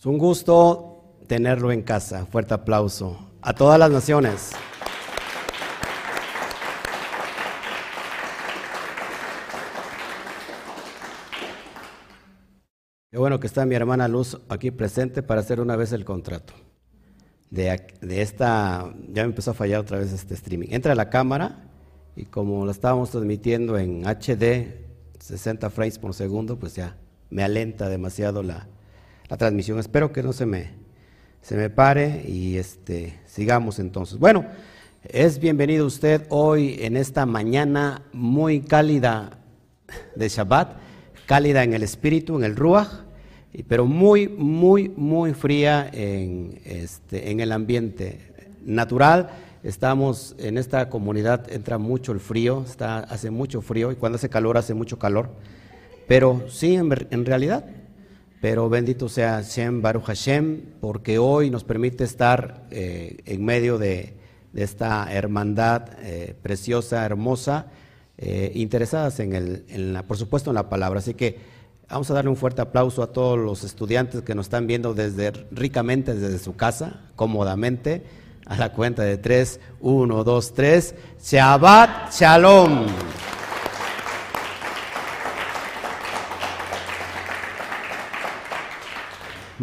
Es un gusto tenerlo en casa. Fuerte aplauso a todas las naciones. Qué bueno que está mi hermana Luz aquí presente para hacer una vez el contrato. De, esta, ya me empezó a fallar otra vez este streaming. Entra a la cámara y como lo estábamos transmitiendo en HD, 60 frames por segundo, pues ya me alenta demasiado la, transmisión. Espero que no se me, se me pare y este, sigamos entonces. Bueno, es bienvenido usted hoy en esta mañana muy cálida de Shabbat cálida en el espíritu, en el ruach, pero muy, muy, muy fría en, este, en el ambiente natural. Estamos en esta comunidad, entra mucho el frío, está, hace mucho frío y cuando hace calor hace mucho calor. Pero sí, en, realidad, pero bendito sea Hashem, Baruch Hashem, porque hoy nos permite estar eh, en medio de, esta hermandad eh, preciosa, hermosa, eh, interesadas en, el, en la, por supuesto en la palabra. Así que vamos a darle un fuerte aplauso a todos los estudiantes que nos están viendo desde ricamente desde su casa, cómodamente, a la cuenta de tres, uno, dos, tres, Shabbat Shalom.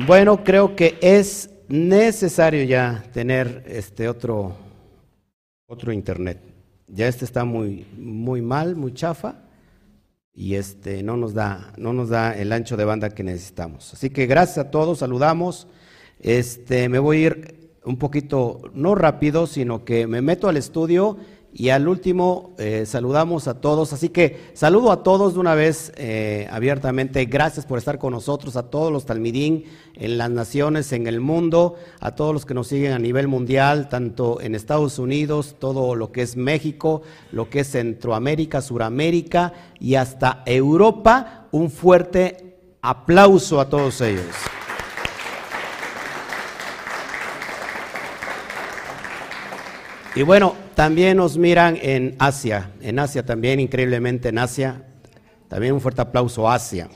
Bueno, creo que es necesario ya tener este otro, otro internet ya este está muy, muy mal, muy chafa, y este no nos da, no nos da el ancho de banda que necesitamos. Así que gracias a todos, saludamos. Este, me voy a ir un poquito, no rápido, sino que me meto al estudio y al último, eh, saludamos a todos. Así que saludo a todos de una vez eh, abiertamente. Gracias por estar con nosotros, a todos los talmidín en las naciones, en el mundo, a todos los que nos siguen a nivel mundial, tanto en Estados Unidos, todo lo que es México, lo que es Centroamérica, Suramérica y hasta Europa. Un fuerte aplauso a todos ellos. Y bueno, también nos miran en Asia, en Asia también, increíblemente en Asia. También un fuerte aplauso a Asia.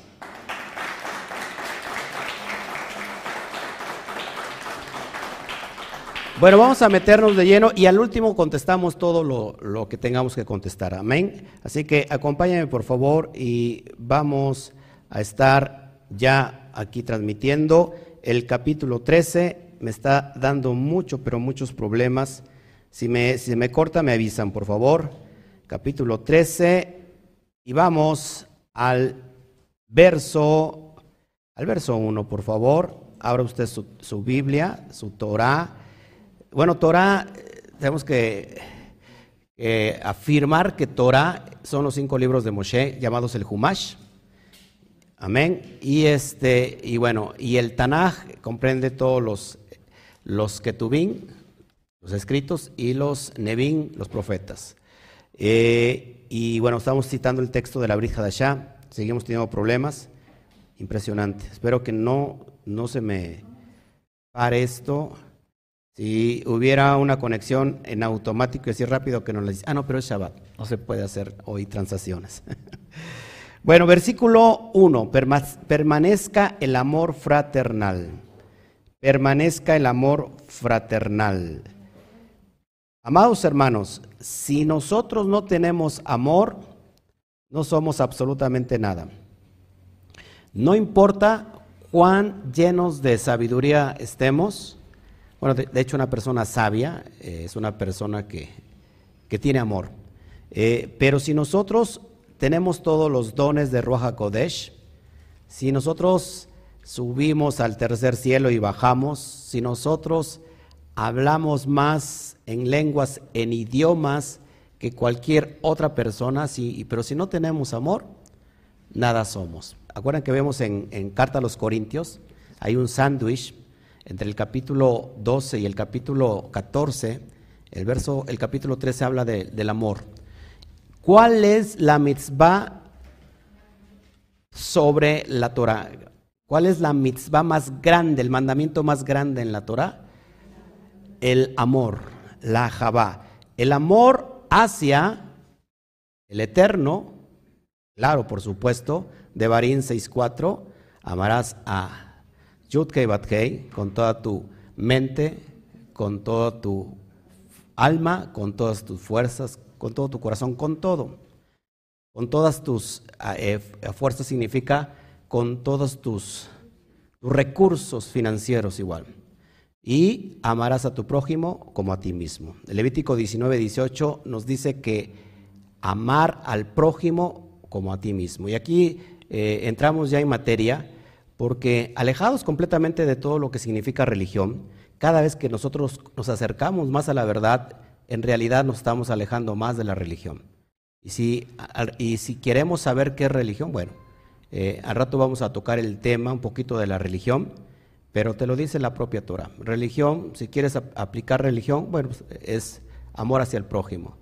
Bueno, vamos a meternos de lleno y al último contestamos todo lo, que tengamos que contestar. Amén. Así que acompáñame por favor y vamos a estar ya aquí transmitiendo el capítulo 13. Me está dando mucho, pero muchos problemas si me, si me corta, me avisan, por favor. Capítulo 13. Y vamos al verso, al verso 1, por favor. Abra usted su, Biblia, su Torah. Bueno, Torah, tenemos que afirmar que Torah son los cinco libros de Moshe llamados el Humash. Amén. Y este, y bueno, y el Tanaj comprende todos los, los Ketubín, los escritos, y los Nevin, los profetas. Eh, y bueno, estamos citando el texto de la Brija de allá, seguimos teniendo problemas, impresionante. Espero que no, no se me pare esto. Si hubiera una conexión en automático y así rápido que no le dice, ah, no, pero es Shabbat, no se puede hacer hoy transacciones. bueno, versículo 1, permanezca el amor fraternal, permanezca el amor fraternal. Amados hermanos, si nosotros no tenemos amor, no somos absolutamente nada. No importa cuán llenos de sabiduría estemos, bueno, de, hecho una persona sabia eh, es una persona que, tiene amor. Eh, pero si nosotros tenemos todos los dones de Roja Kodesh, si nosotros subimos al tercer cielo y bajamos, si nosotros hablamos más en lenguas, en idiomas que cualquier otra persona, sí, pero si no tenemos amor, nada somos. Acuerdan que vemos en, Carta a los Corintios, hay un sándwich entre el capítulo 12 y el capítulo 14, el, verso, el capítulo 13 habla del amor. ¿Cuál es la mitzvah sobre la Torah? ¿Cuál es la mitzvah más grande, el mandamiento más grande en la Torah? El amor la Jabá. El amor hacia el eterno, claro, por supuesto, de Barín 6.4, amarás a Yudkei Batkei, con toda tu mente, con toda tu alma, con todas tus fuerzas, con todo tu corazón, con todo. Con todas tus eh, fuerzas significa con todos tus recursos financieros igual. Y amarás a tu prójimo como a ti mismo. El Levítico 19, 18 nos dice que amar al prójimo como a ti mismo. Y aquí eh, entramos ya en materia porque alejados completamente de todo lo que significa religión, cada vez que nosotros nos acercamos más a la verdad, en realidad nos estamos alejando más de la religión. Y si, y si queremos saber qué es religión, bueno, eh, al rato vamos a tocar el tema un poquito de la religión, pero te lo dice la propia Torah. Religión, si quieres aplicar religión, bueno, pues, es amor hacia el prójimo,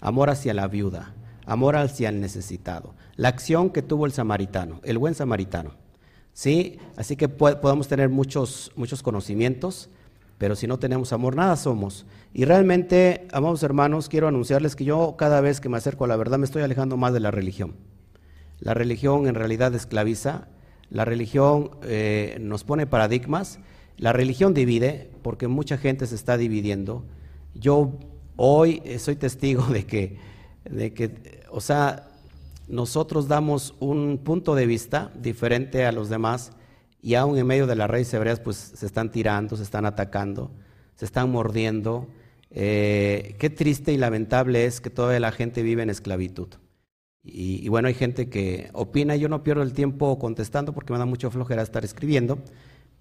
amor hacia la viuda, amor hacia el necesitado. La acción que tuvo el samaritano, el buen samaritano. ¿sí? Así que podemos tener muchos, muchos conocimientos, pero si no tenemos amor, nada somos. Y realmente, amados hermanos, quiero anunciarles que yo cada vez que me acerco a la verdad me estoy alejando más de la religión. La religión en realidad esclaviza, la religión eh, nos pone paradigmas, la religión divide, porque mucha gente se está dividiendo. Yo hoy soy testigo de que, de que o sea, nosotros damos un punto de vista diferente a los demás y aún en medio de las raíces hebreas pues se están tirando, se están atacando, se están mordiendo. Eh, qué triste y lamentable es que toda la gente vive en esclavitud. Y, bueno, hay gente que opina, yo no pierdo el tiempo contestando porque me da mucho flojera estar escribiendo,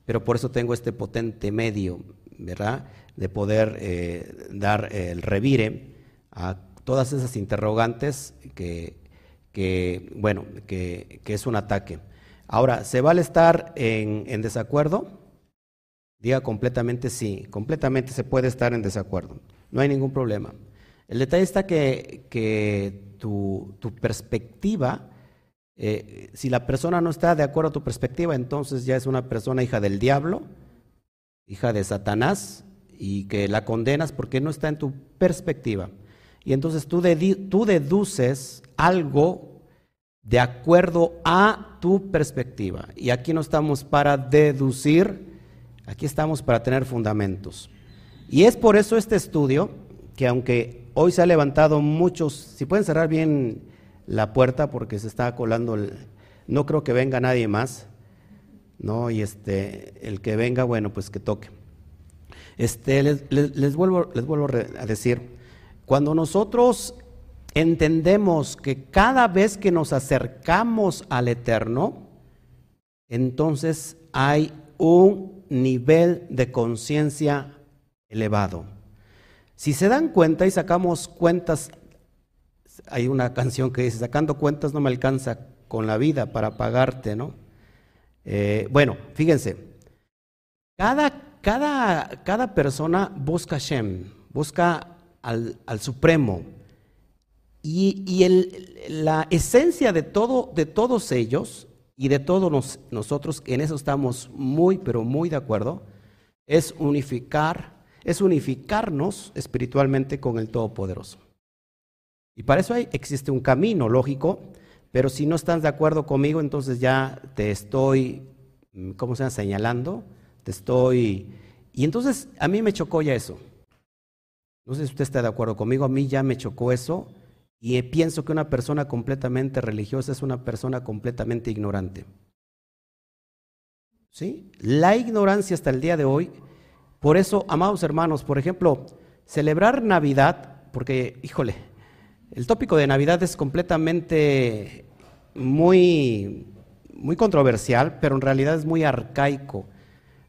pero por eso tengo este potente medio, ¿verdad? De poder eh, dar el revire a todas esas interrogantes que que, bueno, que, es un ataque. Ahora, ¿se vale estar en, desacuerdo? Diga completamente sí, completamente se puede estar en desacuerdo, no hay ningún problema. El detalle está que, que tu, perspectiva, eh, si la persona no está de acuerdo a tu perspectiva, entonces ya es una persona hija del diablo, hija de Satanás, y que la condenas porque no está en tu perspectiva. Y entonces tú, tú deduces algo de acuerdo a tu perspectiva. Y aquí no estamos para deducir, aquí estamos para tener fundamentos. Y es por eso este estudio, que aunque hoy se ha levantado muchos, si pueden cerrar bien la puerta porque se está colando, el, no creo que venga nadie más, ¿no? Y este, el que venga, bueno, pues que toque. Este, les, vuelvo, les vuelvo a decir, cuando nosotros entendemos que cada vez que nos acercamos al Eterno, entonces hay un nivel de conciencia elevado. Si se dan cuenta y sacamos cuentas, hay una canción que dice, sacando cuentas no me alcanza con la vida para pagarte, ¿no? Eh, bueno, fíjense, cada, cada, cada persona busca Shem, busca al, al Supremo, y, la esencia de, todo, de todos ellos y de todos nosotros, en eso estamos muy, pero muy de acuerdo, es unificar, es unificarnos espiritualmente con el Todopoderoso. Y para eso hay, existe un camino lógico, pero si no estás de acuerdo conmigo, entonces ya te estoy, ¿cómo se llama? Señalando, te estoy... Y entonces a mí me chocó ya eso. No sé si usted está de acuerdo conmigo, a mí ya me chocó eso y pienso que una persona completamente religiosa es una persona completamente ignorante. ¿Sí? La ignorancia hasta el día de hoy, por eso, amados hermanos, por ejemplo, celebrar Navidad, porque, híjole, el tópico de Navidad es completamente muy, muy controversial, pero en realidad es muy arcaico.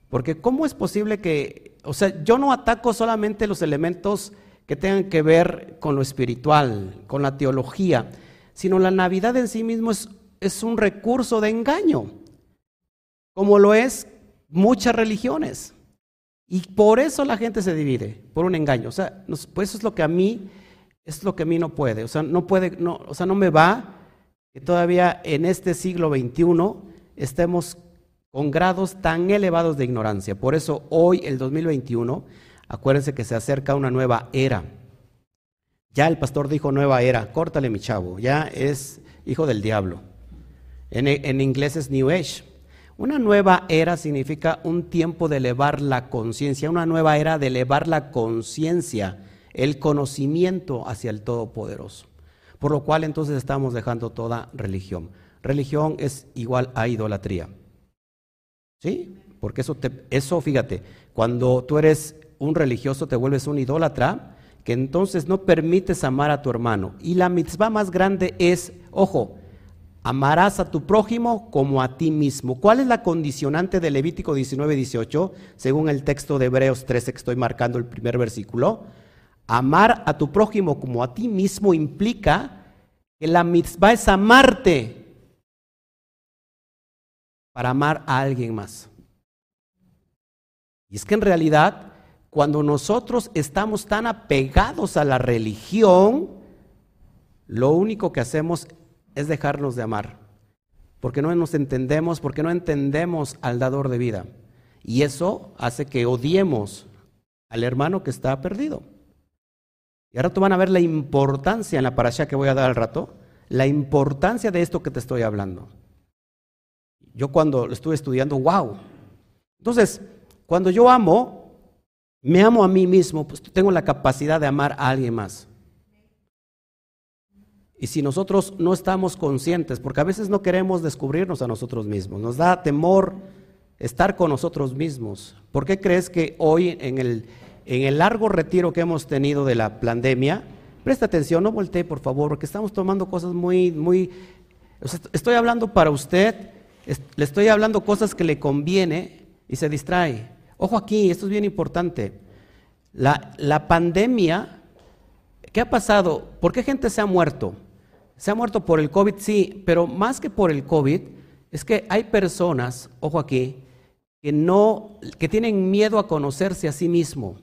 Porque ¿cómo es posible que, o sea, yo no ataco solamente los elementos que tengan que ver con lo espiritual, con la teología, sino la Navidad en sí mismo es, es un recurso de engaño, como lo es muchas religiones. Y por eso la gente se divide, por un engaño. O sea, pues eso es lo que a mí, es lo que a mí no puede. O sea, no puede, no, o sea, no me va que todavía en este siglo XXI estemos con grados tan elevados de ignorancia. Por eso hoy, el 2021, Acuérdense que se acerca una nueva era. Ya el pastor dijo nueva era, córtale mi chavo, ya es hijo del diablo. En, inglés es New Age. Una nueva era significa un tiempo de elevar la conciencia, una nueva era de elevar la conciencia, el conocimiento hacia el Todopoderoso. Por lo cual entonces estamos dejando toda religión. Religión es igual a idolatría. ¿Sí? Porque eso, te, eso fíjate, cuando tú eres un religioso te vuelves un idólatra, que entonces no permites amar a tu hermano. Y la mitzvah más grande es, ojo, Amarás a tu prójimo como a ti mismo. ¿Cuál es la condicionante de Levítico 19, 18? Según el texto de Hebreos 13 que estoy marcando el primer versículo. Amar a tu prójimo como a ti mismo implica que la mitzvah es amarte para amar a alguien más. Y es que en realidad, cuando nosotros estamos tan apegados a la religión, lo único que hacemos es dejarnos de amar, porque no nos entendemos, porque no entendemos al dador de vida. Y eso hace que odiemos al hermano que está perdido. Y ahora tú van a ver la importancia en la parasha que voy a dar al rato, la importancia de esto que te estoy hablando. Yo cuando lo estuve estudiando, wow. Entonces, cuando yo amo, me amo a mí mismo, pues tengo la capacidad de amar a alguien más. Y si nosotros no estamos conscientes, porque a veces no queremos descubrirnos a nosotros mismos, nos da temor estar con nosotros mismos. ¿Por qué crees que hoy en el, en el largo retiro que hemos tenido de la pandemia, presta atención, no voltee por favor, porque estamos tomando cosas muy, muy... estoy hablando para usted, le estoy hablando cosas que le conviene y se distrae. Ojo aquí, esto es bien importante. La, la pandemia, ¿qué ha pasado? ¿Por qué gente se ha muerto? Se ha muerto por el COVID, sí, pero más que por el COVID, es que hay personas, ojo aquí, que no, que tienen miedo a conocerse a sí mismo.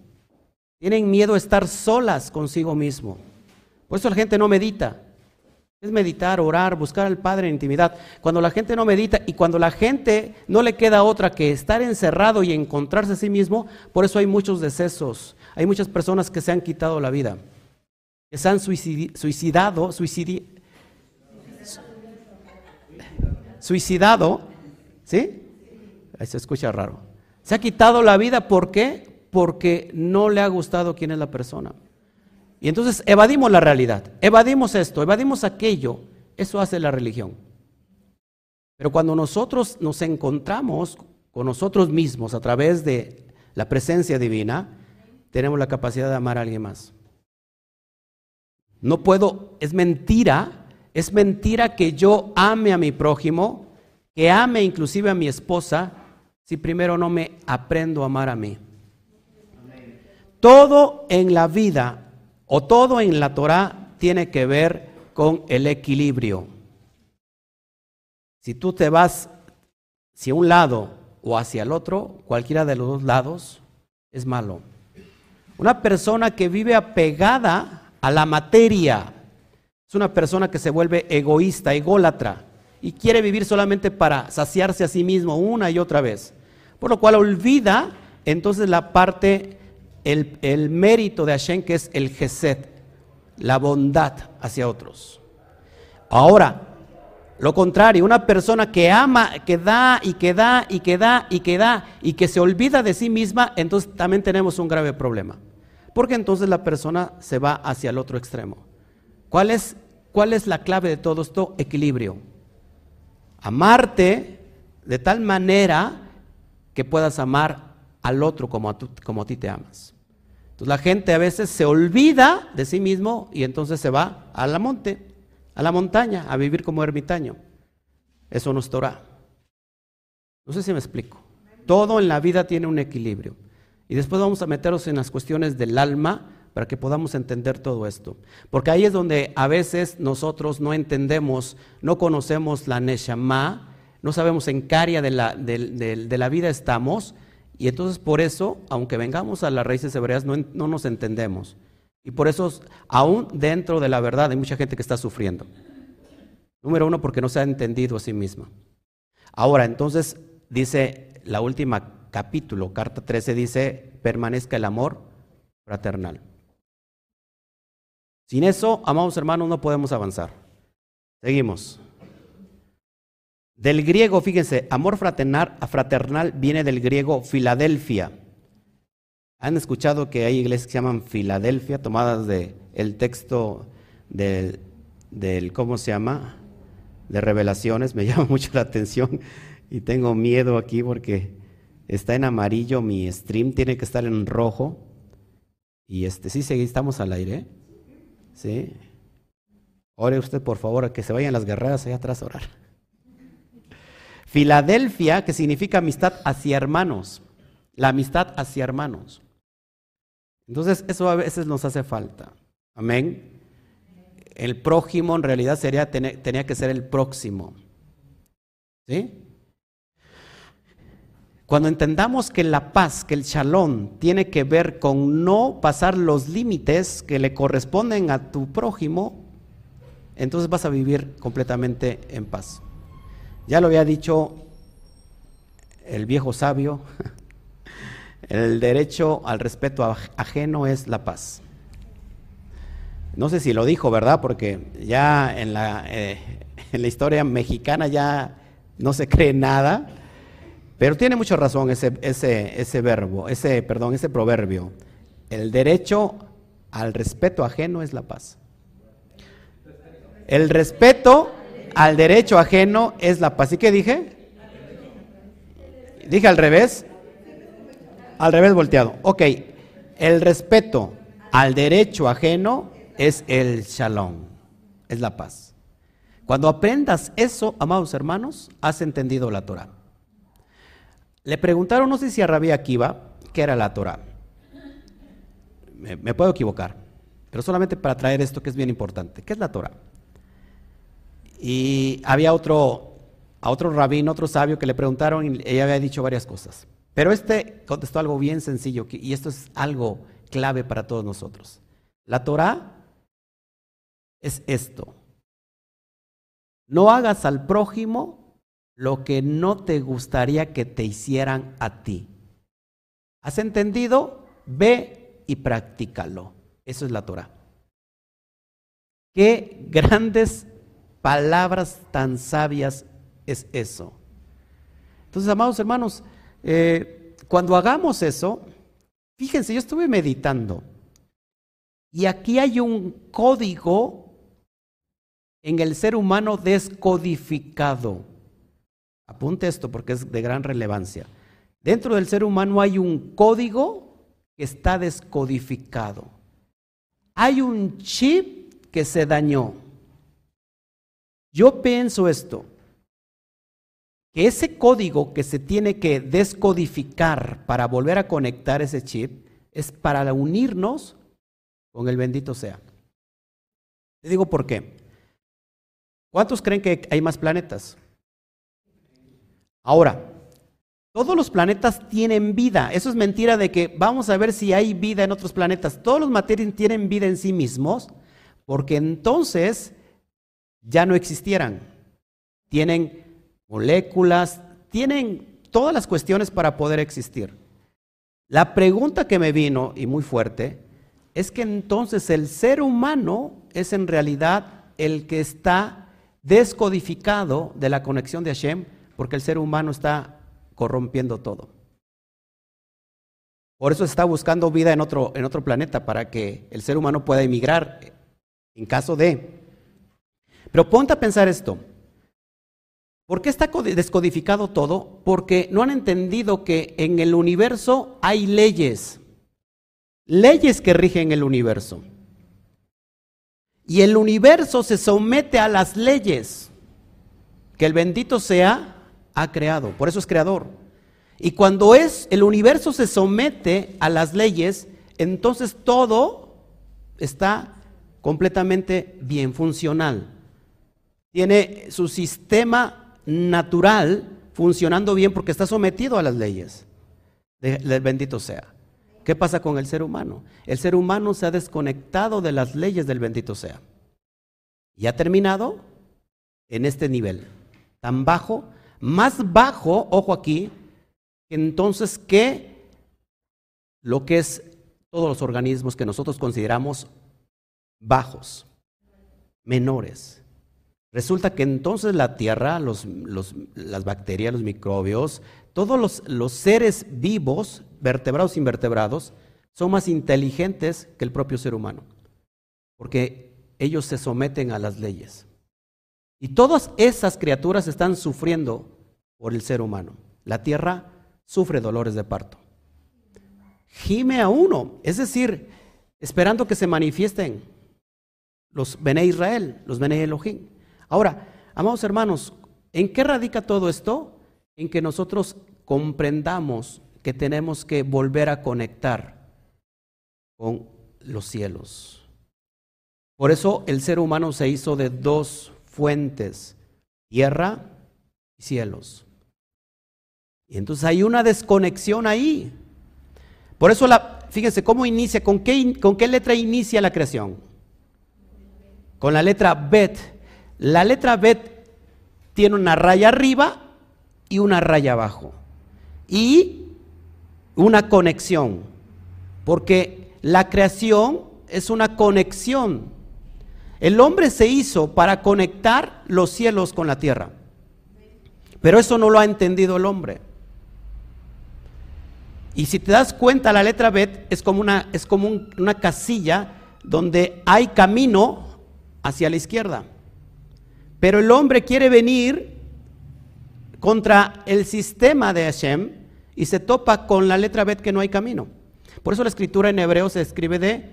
Tienen miedo a estar solas consigo mismo. Por eso la gente no medita. Es meditar, orar, buscar al Padre en intimidad. Cuando la gente no medita y cuando la gente no le queda otra que estar encerrado y encontrarse a sí mismo, por eso hay muchos decesos. Hay muchas personas que se han quitado la vida, que se han suicidado, suicidi suicidado, ¿sí? Se escucha raro. Se ha quitado la vida, ¿por qué? Porque no le ha gustado quién es la persona. Y entonces evadimos la realidad, evadimos esto, evadimos aquello. Eso hace la religión. Pero cuando nosotros nos encontramos con nosotros mismos a través de la presencia divina, tenemos la capacidad de amar a alguien más. No puedo, es mentira es mentira que yo ame a mi prójimo, que ame inclusive a mi esposa, si primero no me aprendo a amar a mí. Todo en la vida o todo en la Torah tiene que ver con el equilibrio. Si tú te vas hacia un lado o hacia el otro, cualquiera de los dos lados es malo. Una persona que vive apegada a la materia, es una persona que se vuelve egoísta, ególatra, y quiere vivir solamente para saciarse a sí mismo una y otra vez. Por lo cual olvida entonces la parte, el, mérito de Hashem, que es el Gesed, la bondad hacia otros. Ahora, lo contrario, una persona que ama, que da y que da y que da y que da y que se olvida de sí misma, entonces también tenemos un grave problema. Porque entonces la persona se va hacia el otro extremo. ¿Cuál es, ¿Cuál es la clave de todo esto? Equilibrio. Amarte de tal manera que puedas amar al otro como a, como a ti te amas. Entonces la gente a veces se olvida de sí mismo y entonces se va a la monte, a la montaña, a vivir como ermitaño. Eso no es Torah. No sé si me explico. Todo en la vida tiene un equilibrio. Y después vamos a meternos en las cuestiones del alma para que podamos entender todo esto. Porque ahí es donde a veces nosotros no entendemos, no conocemos la Neshama, no sabemos en qué área de la, de, la vida estamos, y entonces por eso, aunque vengamos a las raíces hebreas, no, no nos entendemos. Y por eso, aún dentro de la verdad, hay mucha gente que está sufriendo. Número uno, porque no se ha entendido a sí misma. Ahora, entonces, dice la última capítulo, carta 13, dice, permanezca el amor fraternal. Sin eso, amados hermanos, no podemos avanzar. Seguimos. Del griego, fíjense, amor fraternal, fraternal viene del griego Filadelfia. ¿Han escuchado que hay iglesias que se llaman Filadelfia, tomadas del el texto del, del, ¿cómo se llama? De revelaciones. Me llama mucho la atención y tengo miedo aquí porque está en amarillo mi stream, tiene que estar en rojo. Y este, sí, estamos al aire. Sí. Ore usted, por favor, que se vayan las guerreras allá atrás a orar. Filadelfia, que significa amistad hacia hermanos. La amistad hacia hermanos. Entonces, eso a veces nos hace falta. Amén. El prójimo en realidad sería, tenía que ser el próximo. ¿Sí? Cuando entendamos que la paz, que el shalom tiene que ver con no pasar los límites que le corresponden a tu prójimo, entonces vas a vivir completamente en paz. Ya lo había dicho el viejo sabio, el derecho al respeto ajeno es la paz. No sé si lo dijo, ¿verdad? Porque ya en la, eh, en la historia mexicana ya no se cree nada, pero tiene mucha razón ese, ese, ese verbo, ese, perdón, ese proverbio. El derecho al respeto ajeno es la paz. El respeto al derecho ajeno es la paz. ¿Y qué dije? Dije al revés. Al revés volteado. Ok. El respeto al derecho ajeno es el shalom. Es la paz. Cuando aprendas eso, amados hermanos, has entendido la Torah. Le preguntaron, no sé si a Rabí Akiva, qué era la Torah. Me, me, puedo equivocar, pero solamente para traer esto que es bien importante. ¿Qué es la Torah? Y había otro, a otro rabino, otro sabio que le preguntaron y ella había dicho varias cosas. Pero este contestó algo bien sencillo y esto es algo clave para todos nosotros. La Torah es esto. No hagas al prójimo lo que no te gustaría que te hicieran a ti. ¿Has entendido? Ve y practícalo. Eso es la Torah. Qué grandes palabras tan sabias es eso. Entonces, amados hermanos, eh, cuando hagamos eso, fíjense, yo estuve meditando y aquí hay un código en el ser humano descodificado. Apunte esto porque es de gran relevancia. Dentro del ser humano hay un código que está descodificado. Hay un chip que se dañó. Yo pienso esto, que ese código que se tiene que descodificar para volver a conectar ese chip es para unirnos con el bendito sea. Te digo por qué. ¿Cuántos creen que hay más planetas? Ahora, todos los planetas tienen vida. Eso es mentira de que vamos a ver si hay vida en otros planetas. Todos los materiales tienen vida en sí mismos, porque entonces ya no existieran. Tienen moléculas, tienen todas las cuestiones para poder existir. La pregunta que me vino, y muy fuerte, es que entonces el ser humano es en realidad el que está descodificado de la conexión de Hashem, porque el ser humano está corrompiendo todo. Por eso está buscando vida en otro, en otro planeta, para que el ser humano pueda emigrar en caso de. Pero ponte a pensar esto. ¿Por qué está descodificado todo? Porque no han entendido que en el universo hay leyes, leyes que rigen el universo. Y el universo se somete a las leyes que el bendito sea ha creado. Por eso es creador. Y cuando es el universo se somete a las leyes, entonces todo está completamente bien funcional tiene su sistema natural funcionando bien porque está sometido a las leyes. bendito sea. ¿Qué pasa con el ser humano? El ser humano se ha desconectado de las leyes del bendito sea. Y ha terminado en este nivel, tan bajo, más bajo, ojo aquí, entonces que lo que es todos los organismos que nosotros consideramos bajos, menores Resulta que entonces la tierra, las bacterias, los microbios, todos los, los seres vivos, vertebrados e invertebrados, son más inteligentes que el propio ser humano, porque ellos se someten a las leyes. Y todas esas criaturas están sufriendo por el ser humano. La tierra sufre dolores de parto. Gime a uno, es decir, esperando que se manifiesten los Bene Israel, los Bene Elohim. Ahora, amados hermanos, ¿en qué radica todo esto? En que nosotros comprendamos que tenemos que volver a conectar con los cielos. Por eso el ser humano se hizo de dos fuentes, tierra y cielos. Y entonces hay una desconexión ahí. Por eso, la, fíjense cómo inicia, con qué, con qué letra inicia la creación. Con la letra Bet. La letra Bet tiene una raya arriba y una raya abajo. Y una conexión. Porque la creación es una conexión. El hombre se hizo para conectar los cielos con la tierra. Pero eso no lo ha entendido el hombre. Y si te das cuenta, la letra Bet es como una, es como una casilla donde hay camino hacia la izquierda. Pero el hombre quiere venir contra el sistema de Hashem y se topa con la letra Bet que no hay camino. Por eso la escritura en hebreo se escribe de,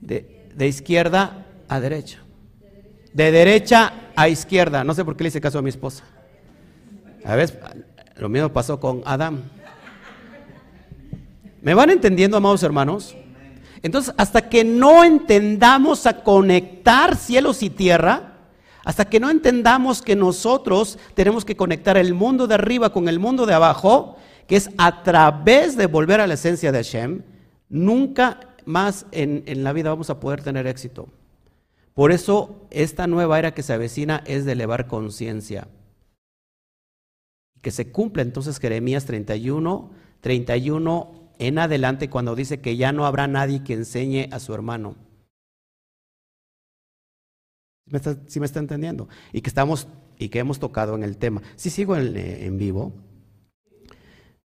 de, izquierda a derecha. De derecha a izquierda. No sé por qué le hice caso a mi esposa. A ver, lo mismo pasó con Adán. ¿Me van entendiendo, amados hermanos? Entonces, hasta que no entendamos a conectar cielos y tierra, hasta que no entendamos que nosotros tenemos que conectar el mundo de arriba con el mundo de abajo, que es a través de volver a la esencia de Hashem, nunca más en, en la vida vamos a poder tener éxito. Por eso esta nueva era que se avecina es de elevar conciencia. Que se cumpla entonces Jeremías 31, 31 en adelante cuando dice que ya no habrá nadie que enseñe a su hermano. ¿Sí me está, entendiendo? Y que estamos y que hemos tocado en el tema. Si sigo en, eh, en vivo.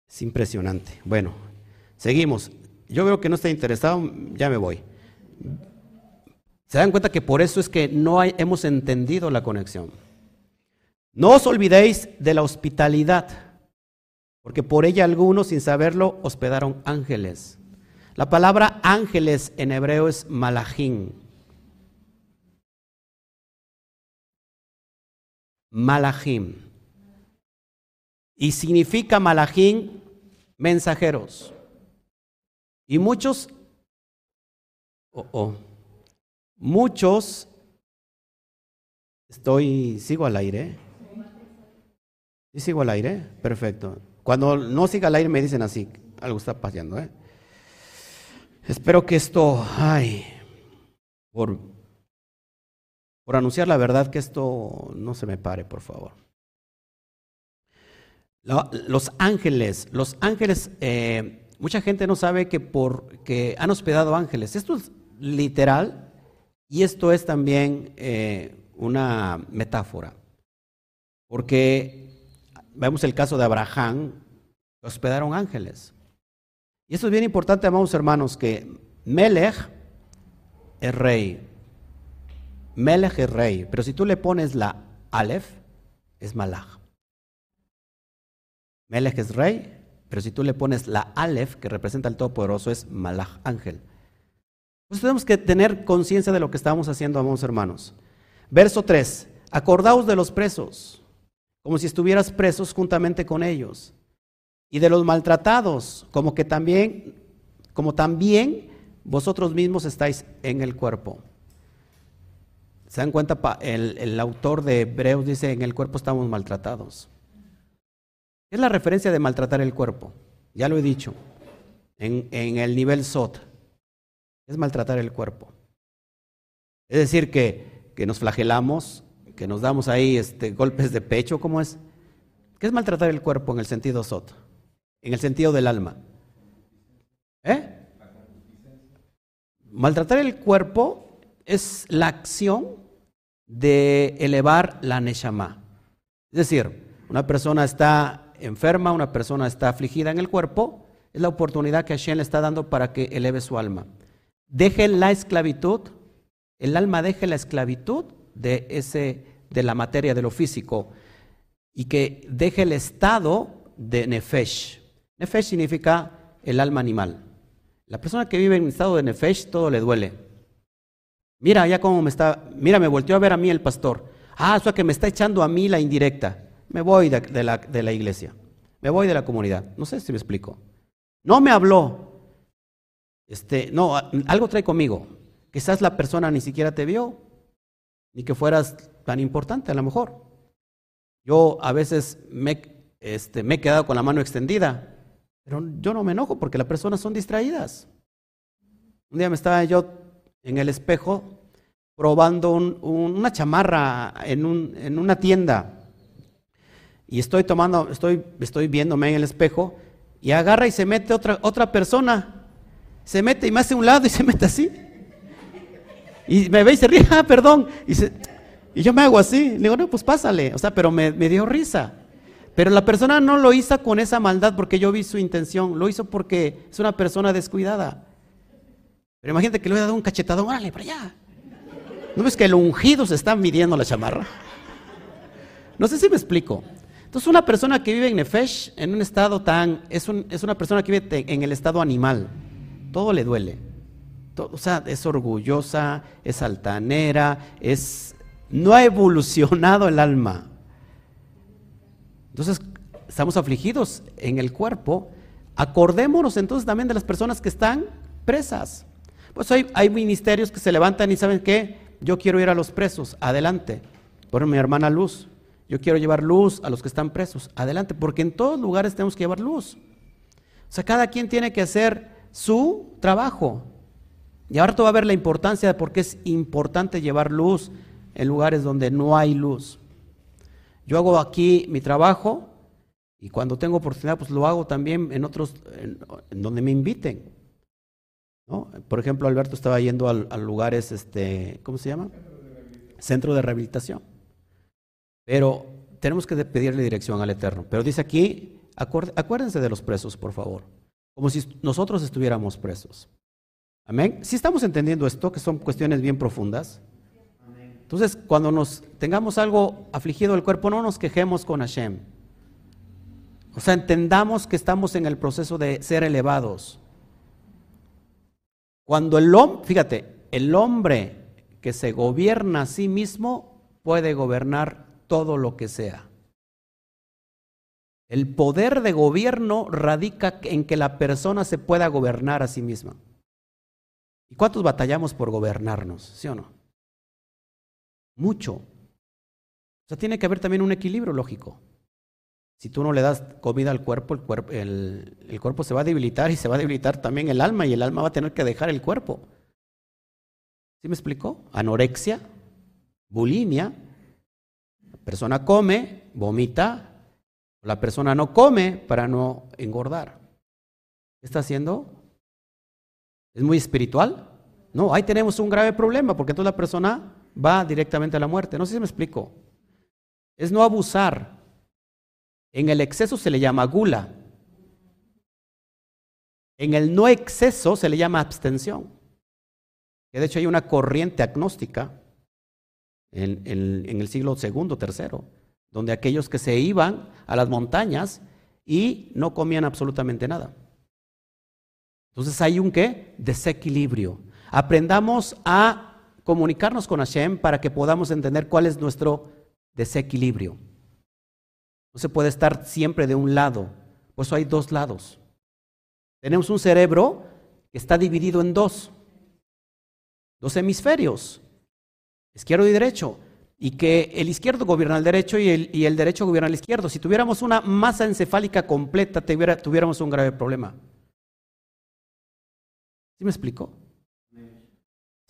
Es impresionante. Bueno, seguimos. Yo veo que no está interesado, ya me voy. Se dan cuenta que por eso es que no hemos entendido la conexión. No os olvidéis de la hospitalidad, porque por ella algunos, sin saberlo, hospedaron ángeles. La palabra ángeles en hebreo es malachim. Malachim. Y significa Malachim mensajeros. Y muchos, oh, oh, muchos, estoy, sigo al aire. ¿Y sigo al aire? Perfecto. Cuando no siga al aire me dicen así, algo está pasando. ¿eh? Espero que esto, ay, por por anunciar la verdad, que esto no se me pare, por favor. Los ángeles, los ángeles, eh, mucha gente no sabe que, por, que han hospedado ángeles. Esto es literal y esto es también eh, una metáfora. Porque vemos el caso de Abraham, hospedaron ángeles. Y esto es bien importante, amados hermanos, que Melech es rey, Melech es rey, pero si tú le pones la Aleph, es Malach. Melech es rey, pero si tú le pones la Aleph, que representa al Todopoderoso, es Malach, ángel. Entonces tenemos que tener conciencia de lo que estamos haciendo, amados hermanos. Verso 3. Acordaos de los presos, como si estuvieras presos juntamente con ellos. Y de los maltratados, como que también, como también vosotros mismos estáis en el cuerpo. ¿Se dan cuenta? El, autor de Hebreos dice, en el cuerpo estamos maltratados. ¿Qué es la referencia de maltratar el cuerpo? Ya lo he dicho, en, el nivel SOT. Es maltratar el cuerpo. Es decir, que, que nos flagelamos, que nos damos ahí este, golpes de pecho, ¿cómo es? ¿Qué es maltratar el cuerpo en el sentido SOT? En el sentido del alma. ¿Eh? Maltratar el cuerpo es la acción de elevar la Neshama. Es decir, una persona está enferma, una persona está afligida en el cuerpo, es la oportunidad que Hashem le está dando para que eleve su alma. Deje la esclavitud, el alma deje la esclavitud de, ese, de la materia, de lo físico, y que deje el estado de Nefesh. Nefesh significa el alma animal. La persona que vive en estado de Nefesh, todo le duele. Mira, ya cómo me está, mira, me volteó a ver a mí el pastor. Ah, eso que me está echando a mí la indirecta. Me voy de, la, de la iglesia. Me voy de la comunidad. No sé si me explico. No me habló. Este, no, algo trae conmigo. Quizás la persona ni siquiera te vio, ni que fueras tan importante a lo mejor. Yo a veces me, este, me he quedado con la mano extendida, pero yo no me enojo porque las personas son distraídas. Un día me estaba yo en el espejo probando una chamarra en, un, en, una tienda y estoy tomando, estoy, estoy viéndome en el espejo y agarra y se mete otra, otra persona. Se mete y me hace un lado y se mete así. Y me ve y se ríe, ah, perdón. Y, y yo me hago así. Le digo, no, pues pásale. O sea, pero me, dio risa. Pero la persona no lo hizo con esa maldad porque yo vi su intención. Lo hizo porque es una persona descuidada. Pero imagínate que le hubiera dado un cachetadón, órale, para allá. ¿No ves que el ungido se está midiendo la chamarra? No sé si me explico. Entonces, una persona que vive en Nefesh, en un estado tan. Es, es una persona que vive en el estado animal. Todo le duele. o sea, es orgullosa, es altanera, es. No ha evolucionado el alma. Entonces, estamos afligidos en el cuerpo. Acordémonos entonces también de las personas que están presas. Pues hay, hay ministerios que se levantan y saben qué, yo quiero ir a los presos, adelante. Por mi hermana Luz, yo quiero llevar luz a los que están presos. Adelante, porque en todos lugares tenemos que llevar luz. O sea, cada quien tiene que hacer su trabajo. Y ahora tú vas a ver la importancia de por qué es importante llevar luz en lugares donde no hay luz. Yo hago aquí mi trabajo y cuando tengo oportunidad, pues lo hago también en otros, en, donde me inviten. Por ejemplo, Alberto estaba yendo a, lugares, este, ¿cómo se llama? Centro de rehabilitación. Pero tenemos que pedirle dirección al Eterno. Pero dice aquí, acuérdense de los presos, por favor. Como si nosotros estuviéramos presos. Amén. Si estamos entendiendo esto, que son cuestiones bien profundas. Entonces, cuando nos tengamos algo afligido el cuerpo, no nos quejemos con Hashem. O sea, entendamos que estamos en el proceso de ser elevados. Cuando el hombre, fíjate, el hombre que se gobierna a sí mismo puede gobernar todo lo que sea. El poder de gobierno radica en que la persona se pueda gobernar a sí misma. ¿Y cuántos batallamos por gobernarnos? ¿Sí o no? Mucho. O sea, tiene que haber también un equilibrio lógico. Si tú no le das comida al cuerpo, el cuerpo, el, el cuerpo se va a debilitar y se va a debilitar también el alma y el alma va a tener que dejar el cuerpo. ¿Sí me explicó? Anorexia, bulimia, persona come, vomita, la persona no come para no engordar. ¿Qué está haciendo? ¿Es muy espiritual? No, ahí tenemos un grave problema porque entonces la persona va directamente a la muerte. No sé si me explico. Es no abusar. En el exceso se le llama gula. En el no exceso se le llama abstención. De hecho hay una corriente agnóstica en, el siglo segundo, tercero, donde aquellos que se iban a las montañas y no comían absolutamente nada. Entonces hay un qué? Desequilibrio. Aprendamos a comunicarnos con Hashem para que podamos entender cuál es nuestro desequilibrio. No se puede estar siempre de un lado, por eso hay dos lados. Tenemos un cerebro que está dividido en dos, dos hemisferios izquierdo y derecho, y que el izquierdo gobierna el derecho y el, y el derecho gobierna el izquierdo. Si tuviéramos una masa encefálica completa, tuviéramos un grave problema. ¿Sí me explico?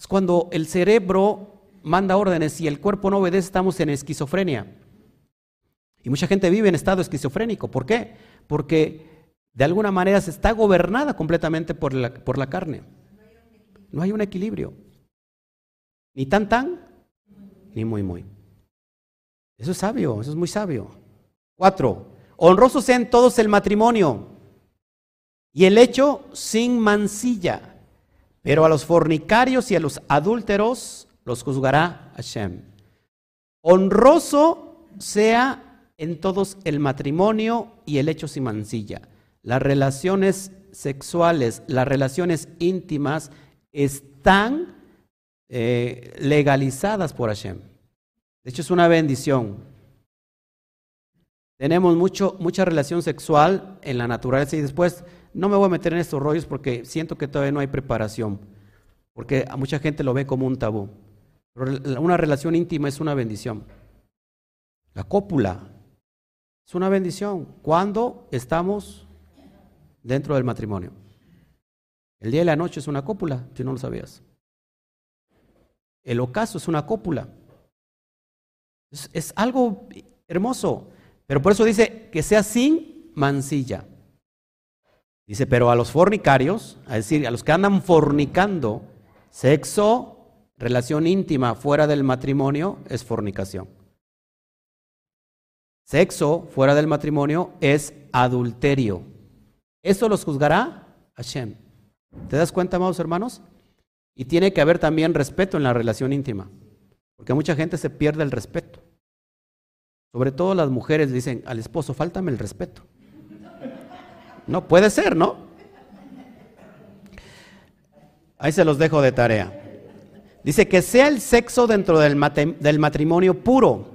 Es cuando el cerebro manda órdenes y el cuerpo no obedece, estamos en esquizofrenia. Y mucha gente vive en estado esquizofrénico. ¿Por qué? Porque de alguna manera se está gobernada completamente por la, por la carne. No hay un equilibrio. Ni tan tan, ni muy muy. Eso es sabio, eso es muy sabio. Cuatro, honroso sea en todos el matrimonio y el hecho sin mancilla, pero a los fornicarios y a los adúlteros los juzgará Hashem. Honroso sea en todos el matrimonio y el hecho sin mancilla. Las relaciones sexuales, las relaciones íntimas están eh, legalizadas por Hashem. De hecho, es una bendición. Tenemos mucho, mucha relación sexual en la naturaleza y después no me voy a meter en estos rollos porque siento que todavía no hay preparación, porque a mucha gente lo ve como un tabú. Pero una relación íntima es una bendición. La cópula es una bendición cuando estamos dentro del matrimonio. El día y la noche es una cópula, si no lo sabías. El ocaso es una cópula. Es, es, algo hermoso. Pero por eso dice que sea sin mancilla. Dice, pero a los fornicarios, es decir, a los que andan fornicando, sexo, relación íntima fuera del matrimonio es fornicación. Sexo fuera del matrimonio es adulterio. Eso los juzgará Hashem. ¿Te das cuenta, amados hermanos? Y tiene que haber también respeto en la relación íntima, porque mucha gente se pierde el respeto. Sobre todo las mujeres dicen al esposo, fáltame el respeto. No, puede ser, ¿no? Ahí se los dejo de tarea. Dice que sea el sexo dentro del, matrimonio puro.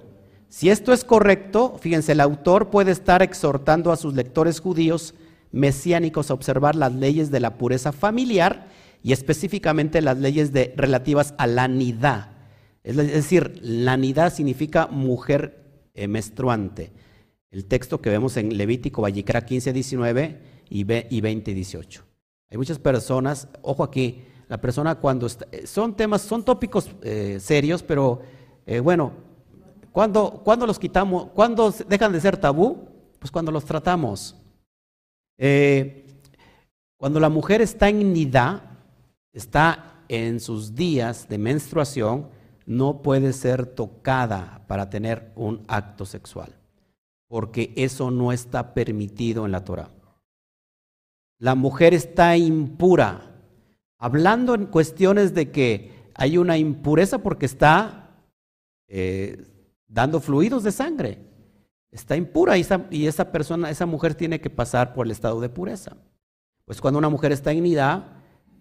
Si esto es correcto, fíjense, el autor puede estar exhortando a sus lectores judíos mesiánicos a observar las leyes de la pureza familiar y específicamente las leyes de, relativas a la nidad. Es decir, la nidad significa mujer eh, menstruante. El texto que vemos en Levítico, Vallicra 15, 19 y, 20, 18. Hay muchas personas, ojo aquí, la persona cuando eh, son temas, son tópicos eh, serios, pero bueno, cuando, cuando los quitamos, cuando dejan de ser tabú, pues cuando los tratamos. Eh, cuando la mujer está en nidad, está en sus días de menstruación, no puede ser tocada para tener un acto sexual, porque eso no está permitido en la Torah. La mujer está impura, hablando en cuestiones de que hay una impureza porque está eh, dando fluidos de sangre está impura y esa, persona, esa mujer tiene que pasar por el estado de pureza. Pues cuando una mujer está en nidad,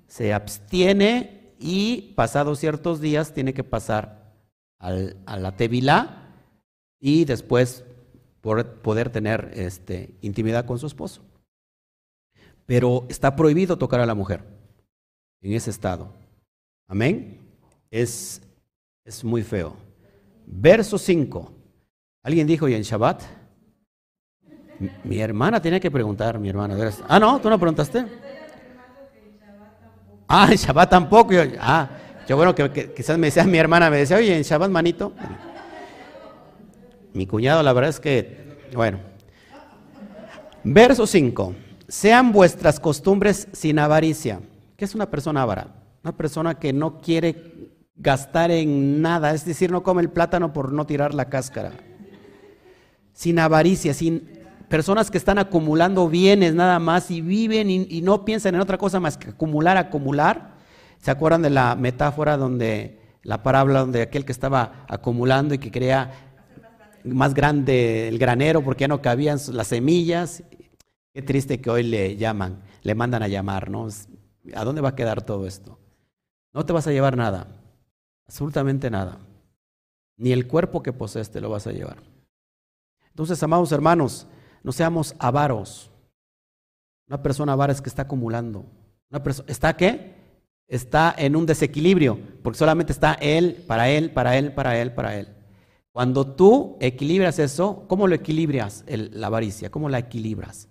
se abstiene y pasados ciertos días tiene que pasar al, a la tevilá y después poder tener este, intimidad con su esposo. Pero está prohibido tocar a la mujer en ese estado. Amén. Es, es muy feo. Verso 5. Alguien dijo, ¿y en Shabbat? Mi, hermana tenía que preguntar, mi hermana. Ah, no, tú no preguntaste. Ah, en Shabbat tampoco. ah, yo bueno, que, quizás me decía mi hermana, me decía, oye, en Shabbat, manito. Mi cuñado, la verdad es que, bueno. Verso 5. Sean vuestras costumbres sin avaricia. ¿Qué es una persona avara? Una persona que no quiere gastar en nada, es decir, no come el plátano por no tirar la cáscara sin avaricia, sin personas que están acumulando bienes nada más y viven y, no piensan en otra cosa más que acumular, acumular. ¿Se acuerdan de la metáfora donde la parábola donde aquel que estaba acumulando y que quería más grande el granero porque ya no cabían las semillas? Qué triste que hoy le llaman, le mandan a llamar, ¿no? ¿A dónde va a quedar todo esto? No te vas a llevar nada, absolutamente nada. Ni el cuerpo que posees te lo vas a llevar. Entonces, amados hermanos, no seamos avaros. Una persona avara es que está acumulando. Una persona, ¿Está qué? Está en un desequilibrio, porque solamente está él, para él, para él, para él, para él. Cuando tú equilibras eso, ¿cómo lo equilibras la avaricia? ¿Cómo la equilibras?